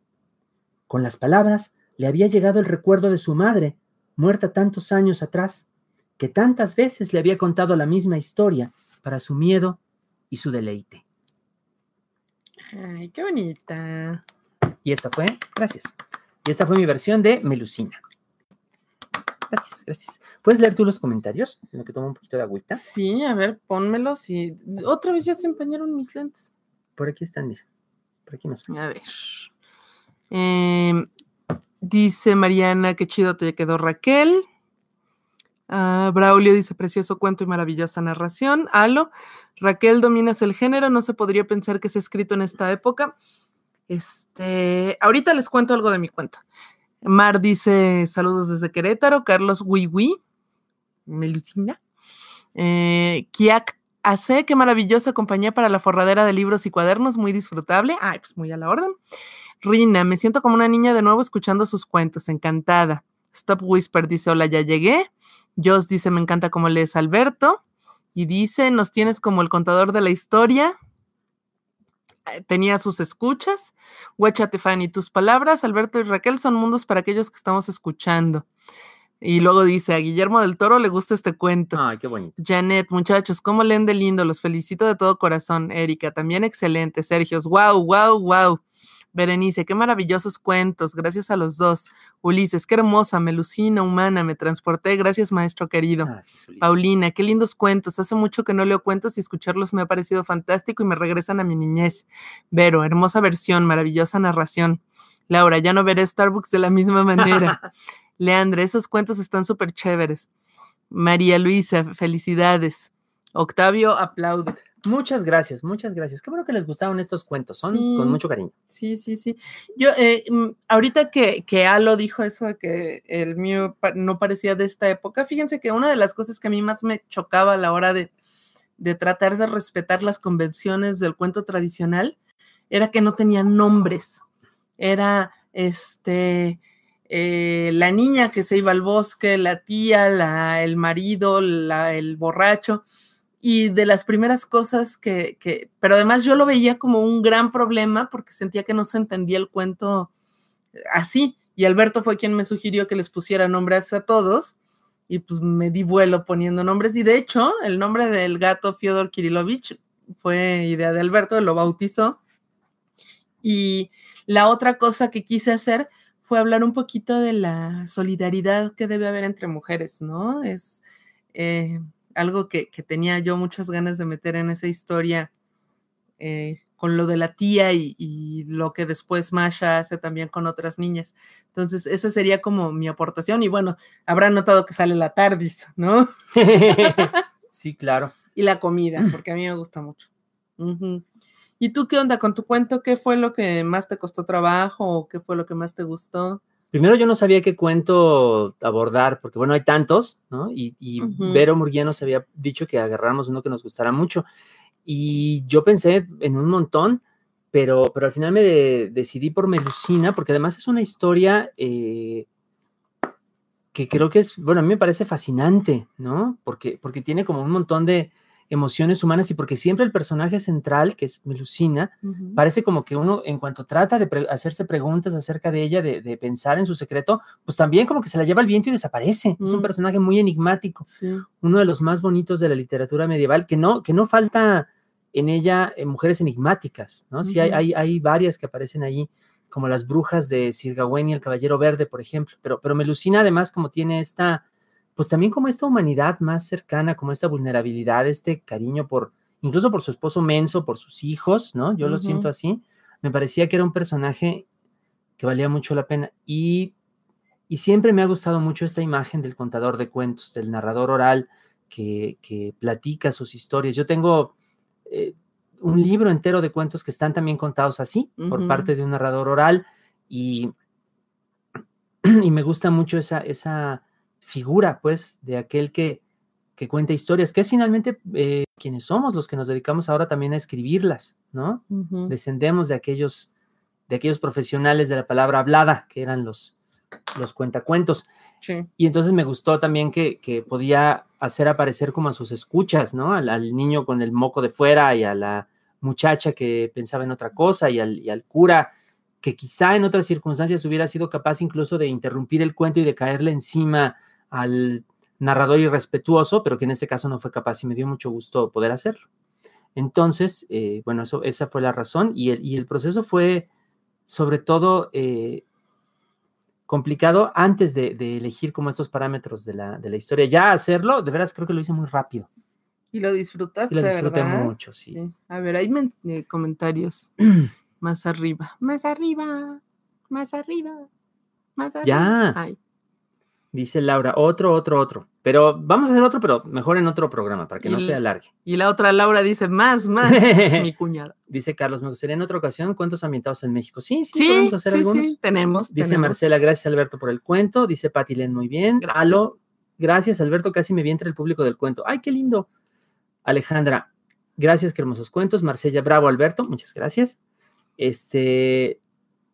Con las palabras le había llegado el recuerdo de su madre, muerta tantos años atrás, que tantas veces le había contado la misma historia para su miedo y su deleite. Ay, qué bonita. Y esta fue, gracias. Y esta fue mi versión de Melusina. Gracias, gracias. ¿Puedes leer tú los comentarios? En lo que tomo un poquito de agüita. Sí, a ver, pónmelos y otra vez ya se empañaron mis lentes. Por aquí están, mira. Por aquí nos A ver. Eh, dice Mariana, qué chido te quedó Raquel. Ah, Braulio dice, precioso cuento y maravillosa narración. Alo, Raquel, dominas el género, no se podría pensar que es escrito en esta época. Este, ahorita les cuento algo de mi cuento. Mar dice, saludos desde Querétaro. Carlos Wiwi, Melucina. Eh, Kiak Hace, qué maravillosa compañía para la forradera de libros y cuadernos, muy disfrutable. Ay, pues muy a la orden. Rina, me siento como una niña de nuevo escuchando sus cuentos, encantada. Stop Whisper dice, hola, ya llegué. Joss dice, me encanta cómo lees Alberto. Y dice, nos tienes como el contador de la historia. Eh, tenía sus escuchas. Huéchate, Fanny, tus palabras, Alberto y Raquel, son mundos para aquellos que estamos escuchando. Y luego dice, a Guillermo del Toro le gusta este cuento. Ay, qué bonito. Janet, muchachos, ¿cómo leen de lindo? Los felicito de todo corazón. Erika, también excelente. Sergio, wow, wow, wow. Berenice, qué maravillosos cuentos, gracias a los dos. Ulises, qué hermosa, melucina, humana, me transporté, gracias maestro querido. Paulina, qué lindos cuentos, hace mucho que no leo cuentos y escucharlos me ha parecido fantástico y me regresan a mi niñez. Vero, hermosa versión, maravillosa narración. Laura, ya no veré Starbucks de la misma manera. Leandra, esos cuentos están súper chéveres. María Luisa, felicidades. Octavio aplaude. Muchas gracias, muchas gracias. Qué bueno que les gustaron estos cuentos, son Sí. con mucho cariño. Sí, sí, sí. Yo, eh, mm, ahorita que, que Alo dijo eso de que el mío no parecía de esta época, fíjense que una de las cosas que a mí más me chocaba a la hora de, de tratar de respetar las convenciones del cuento tradicional era que no tenían nombres. Era este eh, la niña que se iba al bosque, la tía, la, el marido, la- el borracho y de las primeras cosas que, que, pero además yo lo veía como un gran problema porque sentía que no se entendía el cuento así. Y Alberto fue quien me sugirió que les pusiera nombres a todos y pues me di vuelo poniendo nombres. Y de hecho, el nombre del gato Fyodor Kirilovich fue idea de Alberto, lo bautizó. Y la otra cosa que quise hacer fue hablar un poquito de la solidaridad que debe haber entre mujeres, ¿no? Es eh, algo que, que, tenía yo muchas ganas de meter en esa historia eh, con lo de la tía y, y, lo que después Masha hace también con otras niñas. Entonces, esa sería como mi aportación. Y bueno, habrán notado que sale la tardis, ¿no? sí, claro. Y la comida, porque a mí me gusta mucho. Uh -huh. ¿Y tú qué onda con tu cuento? ¿Qué fue lo que más te costó trabajo o qué fue lo que más te gustó? Primero yo no sabía qué cuento abordar, porque bueno, hay tantos, ¿no? Y, y uh -huh. Vero Murguía nos había dicho que agarráramos uno que nos gustara mucho. Y yo pensé en un montón, pero, pero al final me de, decidí por Melusina, porque además es una historia eh, que creo que es, bueno, a mí me parece fascinante, ¿no? Porque, porque tiene como un montón de, emociones humanas y porque siempre el personaje central, que es Melusina, uh -huh. parece como que uno, en cuanto trata de pre hacerse preguntas acerca de ella, de, de, pensar en su secreto, pues también como que se la lleva el viento y desaparece. Uh -huh. Es un personaje muy enigmático, sí. uno de los más bonitos de la literatura medieval, que no, que no falta en ella eh, mujeres enigmáticas, ¿no? Sí, uh -huh. hay, hay, hay varias que aparecen ahí, como las brujas de Sir Gawain y el Caballero Verde, por ejemplo, pero, pero Melusina además como tiene esta pues también como esta humanidad más cercana, como esta vulnerabilidad, este cariño por, incluso por su esposo Menso, por sus hijos, ¿no? Yo uh -huh. lo siento así. Me parecía que era un personaje que valía mucho la pena. Y, y siempre me ha gustado mucho esta imagen del contador de cuentos, del narrador oral que, que platica sus historias. Yo tengo eh, un libro entero de cuentos que están también contados así, uh -huh. por parte de un narrador oral, y, y me gusta mucho esa, esa figura, pues, de aquel que, que cuenta historias, que es finalmente eh, quienes somos los que nos dedicamos ahora también a escribirlas, ¿no? Uh -huh. Descendemos de aquellos, de aquellos profesionales de la palabra hablada, que eran los, los cuentacuentos. Sí. Y entonces me gustó también que, que, podía hacer aparecer como a sus escuchas, ¿no? Al, al, niño con el moco de fuera y a la muchacha que pensaba en otra cosa y al, y al cura que quizá en otras circunstancias hubiera sido capaz incluso de interrumpir el cuento y de caerle encima al narrador irrespetuoso, pero que en este caso no fue capaz y me dio mucho gusto poder hacerlo. Entonces, eh, bueno, eso, esa fue la razón y el, y el proceso fue sobre todo eh, complicado antes de, de, elegir como estos parámetros de la, de la, historia. Ya hacerlo, de veras creo que lo hice muy rápido. Y lo disfrutaste, y lo disfruté ¿verdad? mucho, sí. sí. A ver, hay eh, comentarios más arriba, más arriba, más arriba, más arriba. Ya. Ay. Dice Laura, otro, otro, otro. Pero vamos a hacer otro, pero mejor en otro programa, para que y no se alargue. Y la otra Laura dice, más, más, mi cuñada. Dice Carlos, me gustaría en otra ocasión cuentos ambientados en México. Sí, sí, sí podemos hacer sí, algunos. Sí, tenemos. Dice tenemos. Marcela, gracias Alberto por el cuento. Dice Pati Len, muy bien. Gracias. Alo, gracias Alberto, casi me vi entre el público del cuento. Ay, qué lindo. Alejandra, gracias, qué hermosos cuentos. Marcella, bravo Alberto, muchas gracias. Este,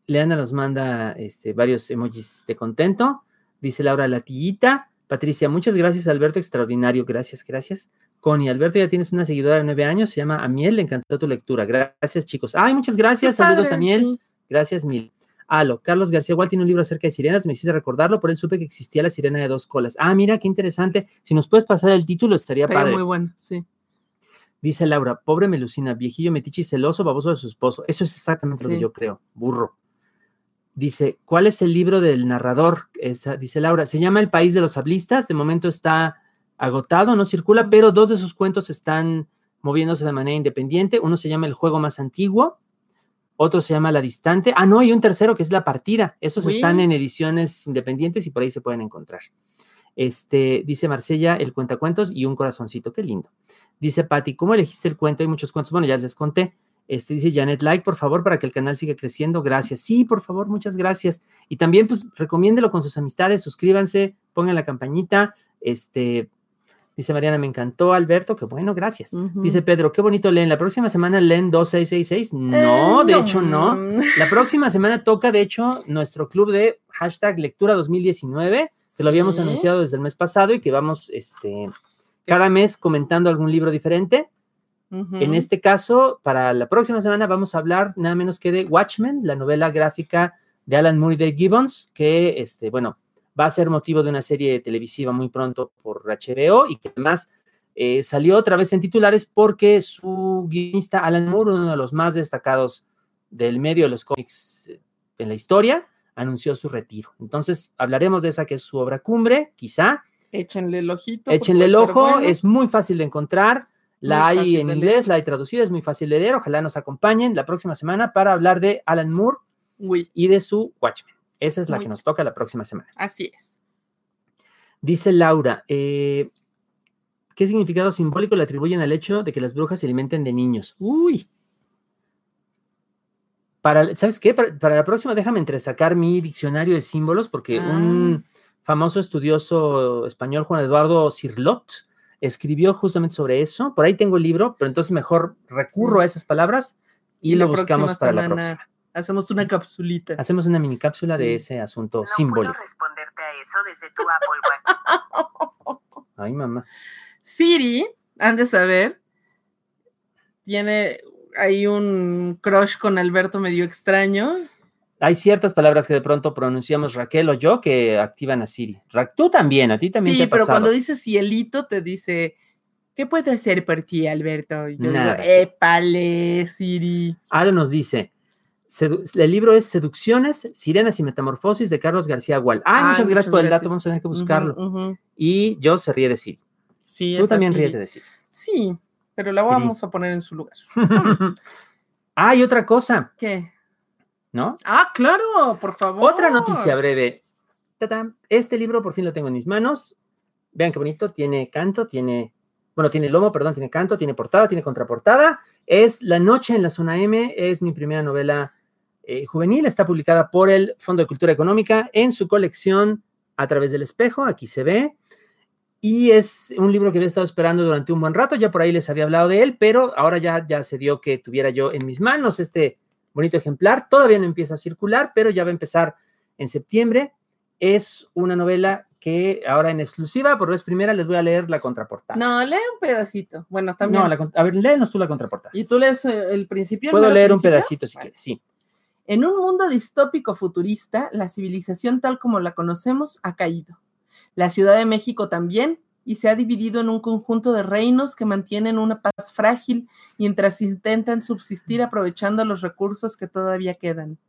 Leana nos manda este, varios emojis de contento. Dice Laura Latillita. Patricia, muchas gracias, Alberto, extraordinario. Gracias, gracias. Connie, Alberto, ya tienes una seguidora de nueve años, se llama Amiel, le encantó tu lectura. Gracias, chicos. Ay, muchas gracias. Saludos padre, a Miel. sí. Gracias, Mil. Alo, Carlos García igual tiene un libro acerca de sirenas, me hiciste recordarlo, por él supe que existía la sirena de dos colas. Ah, mira, qué interesante. Si nos puedes pasar el título, estaría, Estaría padre. muy bueno, sí. Dice Laura, pobre Melusina, viejillo metiche y celoso, baboso de su esposo. Eso es exactamente lo que yo creo, burro. Dice, ¿cuál es el libro del narrador? Esa- dice Laura, se llama El País de los Hablistas, de momento está agotado, no circula, pero dos de sus cuentos están moviéndose de manera independiente. Uno se llama El Juego Más Antiguo, otro se llama La Distante. Ah, no, y un tercero que es La Partida. Esos Uy. están en ediciones independientes y por ahí se pueden encontrar. Este, dice Marcella, el cuentacuentos y un corazoncito, qué lindo. Dice Patti, ¿cómo elegiste el cuento? Hay muchos cuentos. Bueno, ya les conté. Este dice Janet, like, por favor, para que el canal siga creciendo. Gracias. Sí, por favor, muchas gracias. Y también, pues, recomiéndelo con sus amistades, suscríbanse, pongan la campañita. Este, dice Mariana, me encantó, Alberto, qué bueno, gracias. Dice Pedro, qué bonito leen. La próxima semana leen 2666. No, de hecho, no. La próxima semana toca, de hecho, nuestro club de hashtag lectura 2019, que lo habíamos anunciado desde el mes pasado y que vamos, este, cada mes comentando algún libro diferente. En este caso, para la próxima semana vamos a hablar nada menos que de Watchmen, la novela gráfica de Alan Moore y Dave Gibbons, que, este, bueno, va a ser motivo de una serie televisiva muy pronto por HBO y que además eh, salió otra vez en titulares porque su guionista Alan Moore, uno de los más destacados del medio de los cómics eh, en la historia, anunció su retiro. Entonces, hablaremos de esa que es su obra cumbre, quizá. Échenle el ojito. Échenle el ojo, es muy fácil de encontrar. La hay en inglés, la hay traducida, es muy fácil de leer. Ojalá nos acompañen la próxima semana para hablar de Alan Moore y de su Watchmen. Esa es la que nos toca la próxima semana. Así es. Dice Laura, eh, ¿qué significado simbólico le atribuyen al hecho de que las brujas se alimenten de niños? Uy. Para, ¿Sabes qué? Para, la próxima déjame entresacar mi diccionario de símbolos porque un ah. famoso estudioso español, Juan Eduardo Cirlot, escribió justamente sobre eso. Por ahí tengo el libro, pero entonces mejor recurro a esas palabras y, lo buscamos para la próxima. Hacemos una capsulita. Hacemos una mini cápsula de ese asunto no símbolo. Puedo responderte a eso desde tu Apple Watch. Ay, mamá. Siri, han de saber, tiene ahí un crush con Alberto medio extraño hay ciertas palabras que de pronto pronunciamos Raquel o yo que activan a Siri. Tú también, a ti también. Sí, pero cuando dices cielito te dice, ¿qué puede hacer por ti, Alberto? yo digo, épale, Siri. Ahora nos dice, el libro es Seducciones, Sirenas y Metamorfosis de Carlos García Gual. Ah, muchas gracias por el dato, vamos a tener que buscarlo. Y yo se ríe de Siri. Sí, Tú también ríete de Siri. Sí, pero la vamos a poner en su lugar. ah, y otra cosa. ¿Qué? ¿No? Ah, claro, por favor. Otra noticia breve. Este libro por fin lo tengo en mis manos. Vean qué bonito, tiene canto, tiene, bueno, tiene lomo, perdón, tiene canto, tiene portada, tiene contraportada. Es La Noche en la Zona M, es mi primera novela eh, juvenil, está publicada por el Fondo de Cultura Económica en su colección A través del espejo, aquí se ve. Y es un libro que había estado esperando durante un buen rato, ya por ahí les había hablado de él, pero ahora ya, ya se dio que tuviera yo en mis manos este bonito ejemplar. Todavía no empieza a circular, pero ya va a empezar en septiembre. Es una novela que ahora en exclusiva, por vez primera, les voy a leer la contraportada. No, lee un pedacito. Bueno, también. No, a ver, léenos tú la contraportada. ¿Y tú lees eh, el principio? Puedo leer un pedacito si quieres, sí. En un mundo distópico futurista, la civilización tal como la conocemos ha caído. La Ciudad de México también, y se ha dividido en un conjunto de reinos que mantienen una paz frágil mientras intentan subsistir aprovechando los recursos que todavía quedan.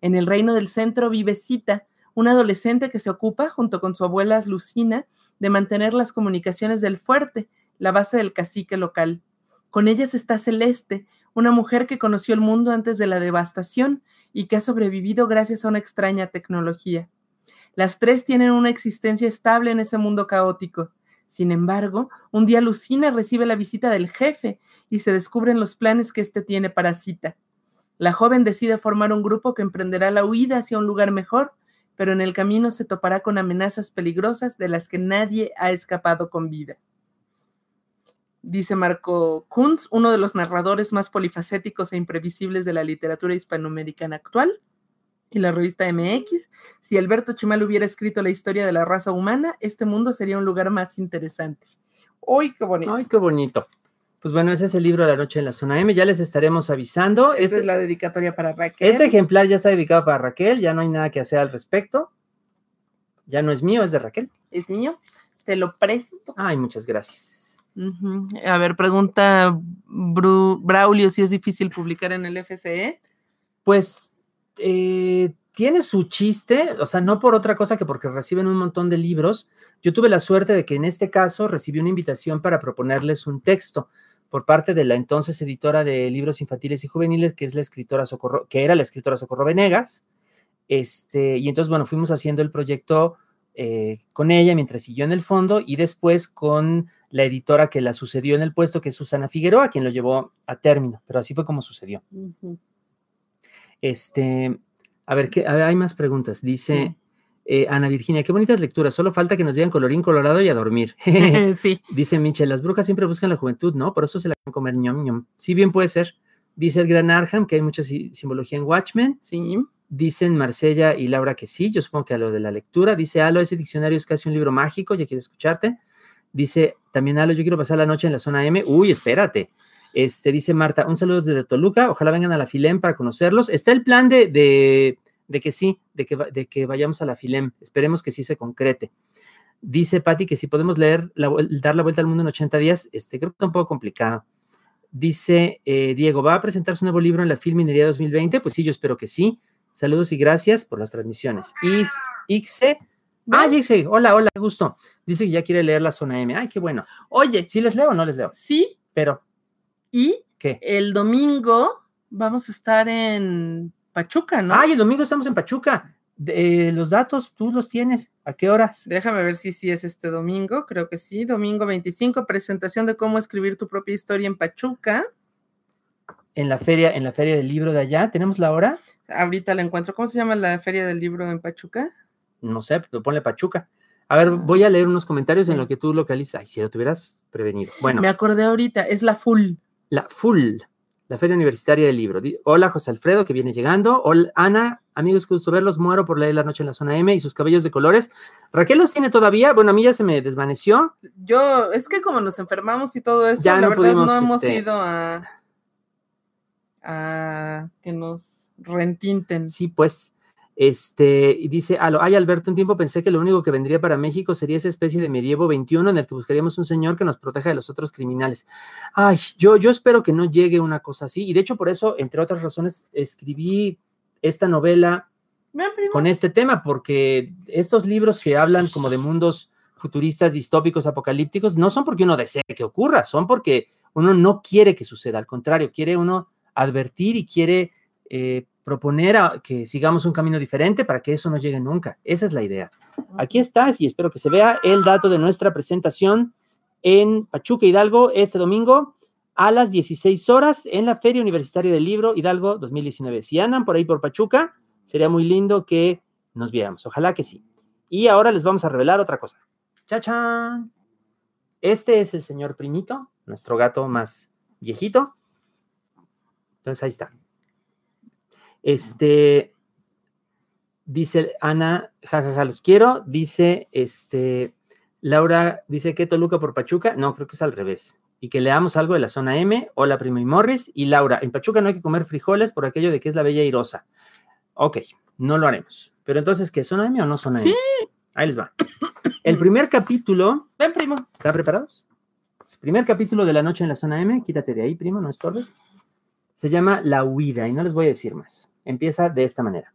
En el reino del centro vive Cita, una adolescente que se ocupa, junto con su abuela Lucina, de mantener las comunicaciones del fuerte, la base del cacique local. Con ellas está Celeste, una mujer que conoció el mundo antes de la devastación y que ha sobrevivido gracias a una extraña tecnología. Las tres tienen una existencia estable en ese mundo caótico. Sin embargo, un día Lucina recibe la visita del jefe y se descubren los planes que éste tiene para Cita. La joven decide formar un grupo que emprenderá la huida hacia un lugar mejor, pero en el camino se topará con amenazas peligrosas de las que nadie ha escapado con vida. Dice Marco Kunz, uno de los narradores más polifacéticos e imprevisibles de la literatura hispanoamericana actual y la revista MX, si Alberto Chimal hubiera escrito la historia de la raza humana, este mundo sería un lugar más interesante. ¡Uy, qué bonito! ¡Ay, qué bonito! Pues bueno, ese es el libro de la noche en la zona M, ya les estaremos avisando. Esta este, es la dedicatoria para Raquel. Este ejemplar ya está dedicado para Raquel, ya no hay nada que hacer al respecto. Ya no es mío, es de Raquel. Es mío, te lo presto. Ay, muchas gracias. A ver, pregunta Braulio si es difícil publicar en el FCE. Pues eh, tiene su chiste, o sea, no por otra cosa que porque reciben un montón de libros. Yo tuve la suerte de que en este caso recibí una invitación para proponerles un texto por parte de la entonces editora de libros infantiles y juveniles, que es la escritora Socorro, que era la escritora Socorro Venegas. Este, y entonces, bueno, fuimos haciendo el proyecto eh, con ella mientras siguió en el fondo y después con la editora que la sucedió en el puesto, que es Susana Figueroa, quien lo llevó a término, pero así fue como sucedió. Este, a ver, ¿qué, hay más preguntas. Dice eh, Ana Virginia, qué bonitas lecturas, solo falta que nos digan colorín colorado y a dormir. sí. Dice Michelle, las brujas siempre buscan la juventud, ¿no? Por eso se la van a comer ñom ñom. Sí, bien puede ser. Dice el gran Arham que hay mucha simbología en Watchmen. Sí. Dicen Marsella y Laura que sí, yo supongo que a lo de la lectura. Dice Alo, ese diccionario es casi un libro mágico, ya quiero escucharte. Dice también Alo, yo quiero pasar la noche en la zona M. Uy, espérate. Este, dice Marta, un saludo desde Toluca, ojalá vengan a la Filem para conocerlos. Está el plan de, de, que sí, de que, de que vayamos a la Filem, esperemos que sí se concrete. Dice Patti que si podemos leer, dar la vuelta al mundo en 80 días, este, creo que está un poco complicado. Dice eh, Diego, ¿va a presentar su nuevo libro en la Filminería 2020? Pues sí, yo espero que sí. Saludos y gracias por las transmisiones. Y Ixe, ah, Ixe, hola, hola, gusto. Dice que ya quiere leer la zona M. Ay, qué bueno. Oye. ¿Sí les leo o no les leo? Sí. Pero. Y ¿Qué? el domingo vamos a estar en Pachuca, ¿no? Ay, el domingo estamos en Pachuca. De, los datos, tú los tienes. ¿A qué horas? Déjame ver si sí es este domingo. Creo que sí. Domingo 25, presentación de cómo escribir tu propia historia en Pachuca. En la feria, en la feria del libro de allá. ¿Tenemos la hora? Ahorita la encuentro. ¿Cómo se llama la feria del libro en Pachuca? No sé, pero ponle Pachuca. A ver, voy a leer unos comentarios en lo que tú localizas. Ay, si lo tuvieras prevenido. Bueno. Me acordé ahorita, es la full. La FUL, la Feria Universitaria del Libro. Hola, José Alfredo, que viene llegando. Hola, Ana, amigos, qué gusto verlos. Muero por leer La Noche en la Zona M y sus cabellos de colores. Raquel los tiene todavía. Bueno, a mí ya se me desvaneció. Yo, es que como nos enfermamos y todo eso, Ya la no verdad pudimos, no hemos este- ido a, a que nos rentinten. Sí, pues. Este, y dice, Alo, ay Alberto, un tiempo pensé que lo único que vendría para México sería esa especie de medievo 21 en el que buscaríamos un señor que nos proteja de los otros criminales. Ay, yo, yo espero que no llegue una cosa así. Y de hecho, por eso, entre otras razones, escribí esta novela con este tema, porque estos libros que hablan como de mundos futuristas, distópicos, apocalípticos, no son porque uno desee que ocurra, son porque uno no quiere que suceda, al contrario, quiere uno advertir y quiere eh, proponer a- que sigamos un camino diferente para que eso no llegue nunca. Esa es la idea. Aquí está, y espero que se vea el dato de nuestra presentación en Pachuca Hidalgo este domingo a las 16 horas en la Feria Universitaria del Libro Hidalgo 2019. Si andan por ahí por Pachuca, sería muy lindo que nos viéramos. Ojalá que sí. Y ahora les vamos a revelar otra cosa. ¡Chachán! Este es el señor Primito, nuestro gato más viejito. Entonces ahí está. Este, dice Ana, jajaja, los quiero. Dice, este, Laura, dice que Toluca por Pachuca. No, creo que es al revés. Y que leamos algo de la zona M. Hola, primo y Morris. Y Laura, en Pachuca no hay que comer frijoles por aquello de que es la bella irosa. Ok, no lo haremos. Pero entonces, ¿qué? ¿Zona M o no zona M? Sí. Ahí les va. El primer capítulo, Ven, primo. ¿están preparados? Primer capítulo de La Noche en la Zona M, quítate de ahí, primo, no estorbes. Se llama La Huida y no les voy a decir más. Empieza de esta manera.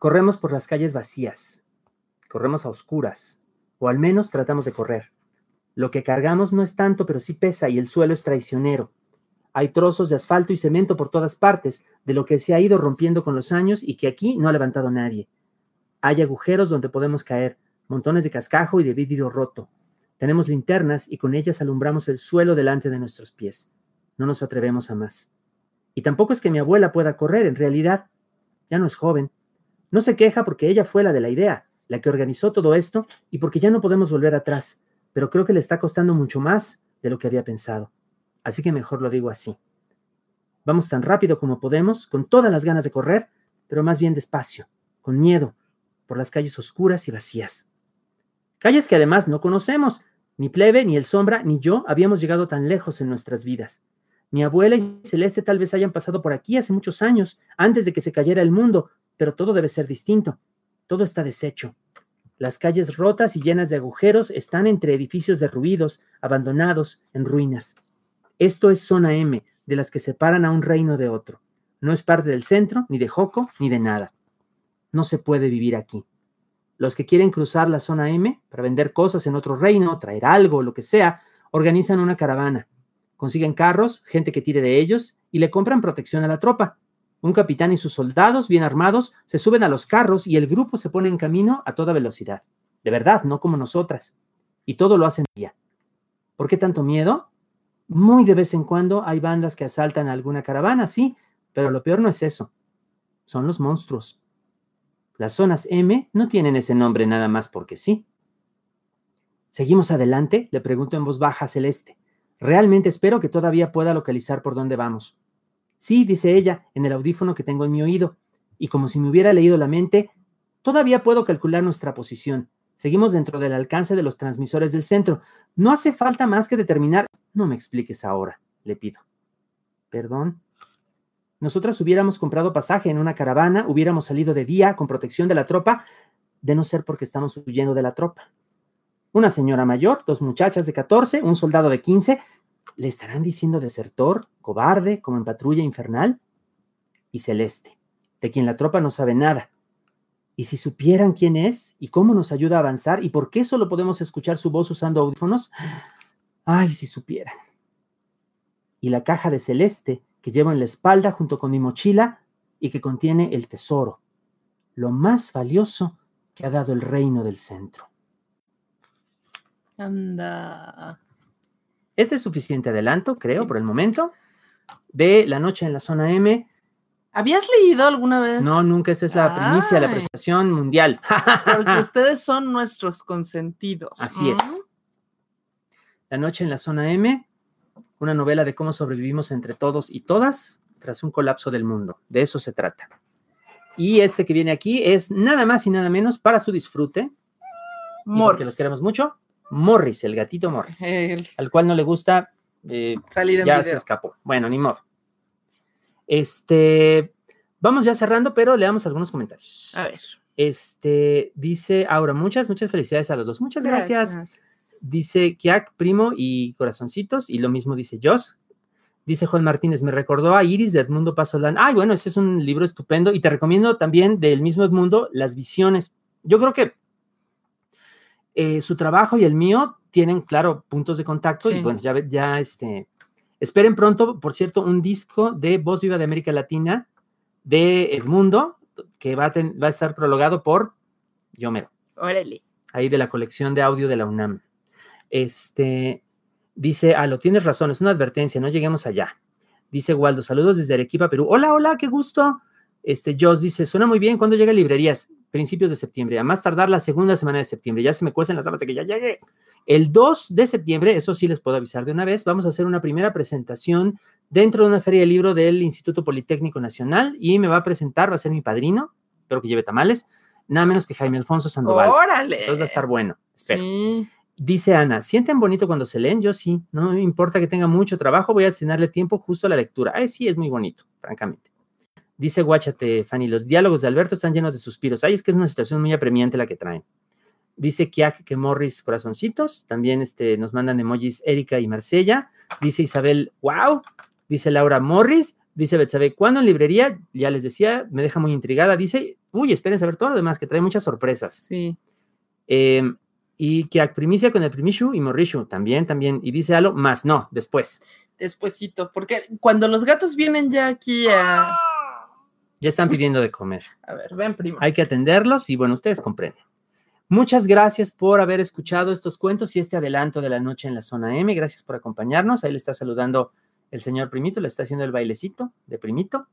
Corremos por las calles vacías, corremos a oscuras, o al menos tratamos de correr. Lo que cargamos no es tanto, pero sí pesa y el suelo es traicionero. Hay trozos de asfalto y cemento por todas partes, de lo que se ha ido rompiendo con los años y que aquí no ha levantado nadie. Hay agujeros donde podemos caer, montones de cascajo y de vidrio roto. Tenemos linternas y con ellas alumbramos el suelo delante de nuestros pies. No nos atrevemos a más. Y tampoco es que mi abuela pueda correr, en realidad. Ya no es joven. No se queja porque ella fue la de la idea, la que organizó todo esto y porque ya no podemos volver atrás. Pero creo que le está costando mucho más de lo que había pensado. Así que mejor lo digo así. Vamos tan rápido como podemos, con todas las ganas de correr, pero más bien despacio, con miedo, por las calles oscuras y vacías. Calles que además no conocemos. Ni Plebe, ni el Sombra, ni yo habíamos llegado tan lejos en nuestras vidas. Mi abuela y Celeste tal vez hayan pasado por aquí hace muchos años, antes de que se cayera el mundo, pero todo debe ser distinto. Todo está deshecho. Las calles rotas y llenas de agujeros están entre edificios derruidos, abandonados, en ruinas. Esto es zona M, de las que separan a un reino de otro. No es parte del centro, ni de Joco, ni de nada. No se puede vivir aquí. Los que quieren cruzar la zona M para vender cosas en otro reino, traer algo, lo que sea, organizan una caravana. Consiguen carros, gente que tire de ellos y le compran protección a la tropa. Un capitán y sus soldados, bien armados, se suben a los carros y el grupo se pone en camino a toda velocidad. De verdad, no como nosotras. Y todo lo hacen día. ¿Por qué tanto miedo? Muy de vez en cuando hay bandas que asaltan a alguna caravana, sí, pero lo peor no es eso. Son los monstruos. Las zonas M no tienen ese nombre nada más porque sí. ¿Seguimos adelante? Le pregunto en voz baja a Celeste. Realmente espero que todavía pueda localizar por dónde vamos. Sí, dice ella, en el audífono que tengo en mi oído, y como si me hubiera leído la mente, todavía puedo calcular nuestra posición. Seguimos dentro del alcance de los transmisores del centro. No hace falta más que determinar. No me expliques ahora, le pido. Perdón. Nosotras hubiéramos comprado pasaje en una caravana, hubiéramos salido de día con protección de la tropa, de no ser porque estamos huyendo de la tropa. Una señora mayor, dos muchachas de 14, un soldado de 15, ¿Le estarán diciendo desertor, cobarde, como en patrulla infernal? Y Celeste, de quien la tropa no sabe nada. Y si supieran quién es y cómo nos ayuda a avanzar y por qué solo podemos escuchar su voz usando audífonos, ay, si supieran. Y la caja de Celeste que llevo en la espalda junto con mi mochila y que contiene el tesoro, lo más valioso que ha dado el reino del centro. Anda. Este es suficiente adelanto, creo, por el momento, de La Noche en la Zona M. ¿Habías leído alguna vez? No, nunca. Esta es la primicia, la apreciación mundial. Porque ustedes son nuestros consentidos. Así es. La Noche en la Zona M, una novela de cómo sobrevivimos entre todos y todas tras un colapso del mundo. De eso se trata. Y este que viene aquí es nada más y nada menos para su disfrute. Porque los queremos mucho. Morris, el gatito Morris, al cual no le gusta eh, salir en ya se escapó. Bueno, ni modo. Este, vamos ya cerrando, pero leamos algunos comentarios. A ver. Este, dice Aura, muchas, muchas felicidades a los dos. Muchas gracias. Dice Kiak, primo y corazoncitos, y lo mismo dice Joss. Dice Juan Martínez, me recordó a Iris de Edmundo Pasolán. Ay, bueno, ese es un libro estupendo y te recomiendo también del mismo Edmundo, Las Visiones. Yo creo que eh, su trabajo y el mío tienen, claro, puntos de contacto y bueno, ya, ya este, esperen pronto, por cierto, un disco de Voz Viva de América Latina de Edmundo, que va a, va a estar prologado por Yomero. Órale. Ahí de la colección de audio de la UNAM. Este, dice, lo tienes razón, es una advertencia, no lleguemos allá. Dice Waldo, saludos desde Arequipa, Perú. Hola, hola, qué gusto. Este, Joss dice, suena muy bien, ¿cuándo llega a librerías? principios de septiembre, a más tardar la segunda semana de septiembre. Ya se me cuecen las habas de que ya llegue. El 2 de septiembre, eso sí les puedo avisar de una vez, vamos a hacer una primera presentación dentro de una feria de libro del Instituto Politécnico Nacional y me va a presentar, va a ser mi padrino, espero que lleve tamales, nada menos que Jaime Alfonso Sandoval. ¡Órale! Entonces va a estar bueno, espero. Dice Ana, ¿sienten bonito cuando se leen? Yo sí, no me importa que tenga mucho trabajo, voy a destinarle tiempo justo a la lectura. Ay, sí, es muy bonito, francamente. Dice Guáchate, Fanny, los diálogos de Alberto están llenos de suspiros. Ay, es que es una situación muy apremiante la que traen. Dice Kiak que Morris corazoncitos. También este, nos mandan emojis Erika y Marsella. Dice Isabel, wow. Dice Laura Morris. Dice Betsabe, ¿cuándo en librería? Ya les decía, me deja muy intrigada. Dice, uy, esperen saber todo lo demás, que trae muchas sorpresas. Sí. Em, y Kiak primicia con el primishu y Morrishu también, también. Y dice Alo, más, no, después. Despuésito, porque cuando los gatos vienen ya aquí a ya están pidiendo de comer. A ver, ven, primo. Hay que atenderlos y bueno, ustedes comprenden. Muchas gracias por haber escuchado estos cuentos y este adelanto de la noche en la zona M. Gracias por acompañarnos. Ahí le está saludando el señor Primito, le está haciendo el bailecito de Primito.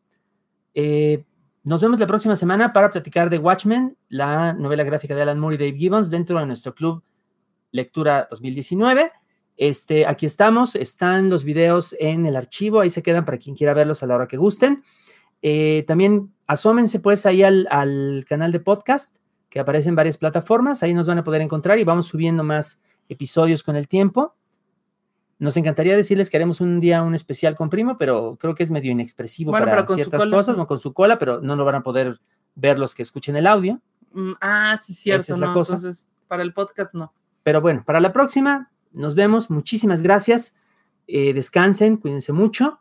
Eh, nos vemos la próxima semana para platicar de Watchmen, la novela gráfica de Alan Moore y Dave Gibbons dentro de nuestro club Lectura 2019. Este, aquí estamos, están los videos en el archivo, ahí se quedan para quien quiera verlos a la hora que gusten. Eh, también asómense pues ahí al, canal de podcast que aparece en varias plataformas, ahí nos van a poder encontrar y vamos subiendo más episodios con el tiempo. Nos encantaría decirles que haremos un día un especial con Primo, pero creo que es medio inexpresivo para ciertas cosas, con su cola, pero no lo van a poder ver los que escuchen el audio. Mm, ah, sí, cierto, no, entonces para el podcast no. Pero bueno, para la próxima, nos vemos, muchísimas gracias, eh, descansen, cuídense mucho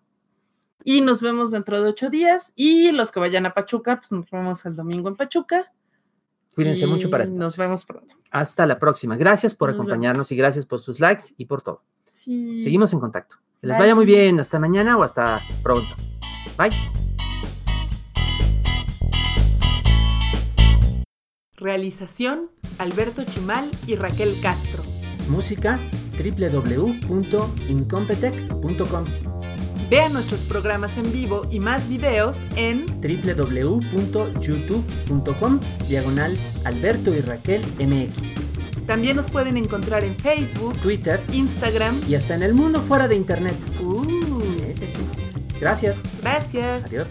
y nos vemos dentro de ocho días. Y los que vayan a Pachuca, pues nos vemos el domingo en Pachuca. Cuídense mucho para entonces. Nos vemos pronto. Hasta la próxima. Gracias por acompañarnos y gracias por sus likes y por todo. Sí. Seguimos en contacto. Que les vaya muy bien. Hasta mañana o hasta pronto. Bye. Realización: Alberto Chimal y Raquel Castro. Música: www.incompetech.com. Vea nuestros programas en vivo y más videos en www.youtube.com diagonal Alberto y Raquel MX. También nos pueden encontrar en Facebook, Twitter Instagram y hasta en el mundo fuera de internet. Uh, Sí, sí, sí. Gracias. gracias. Adiós.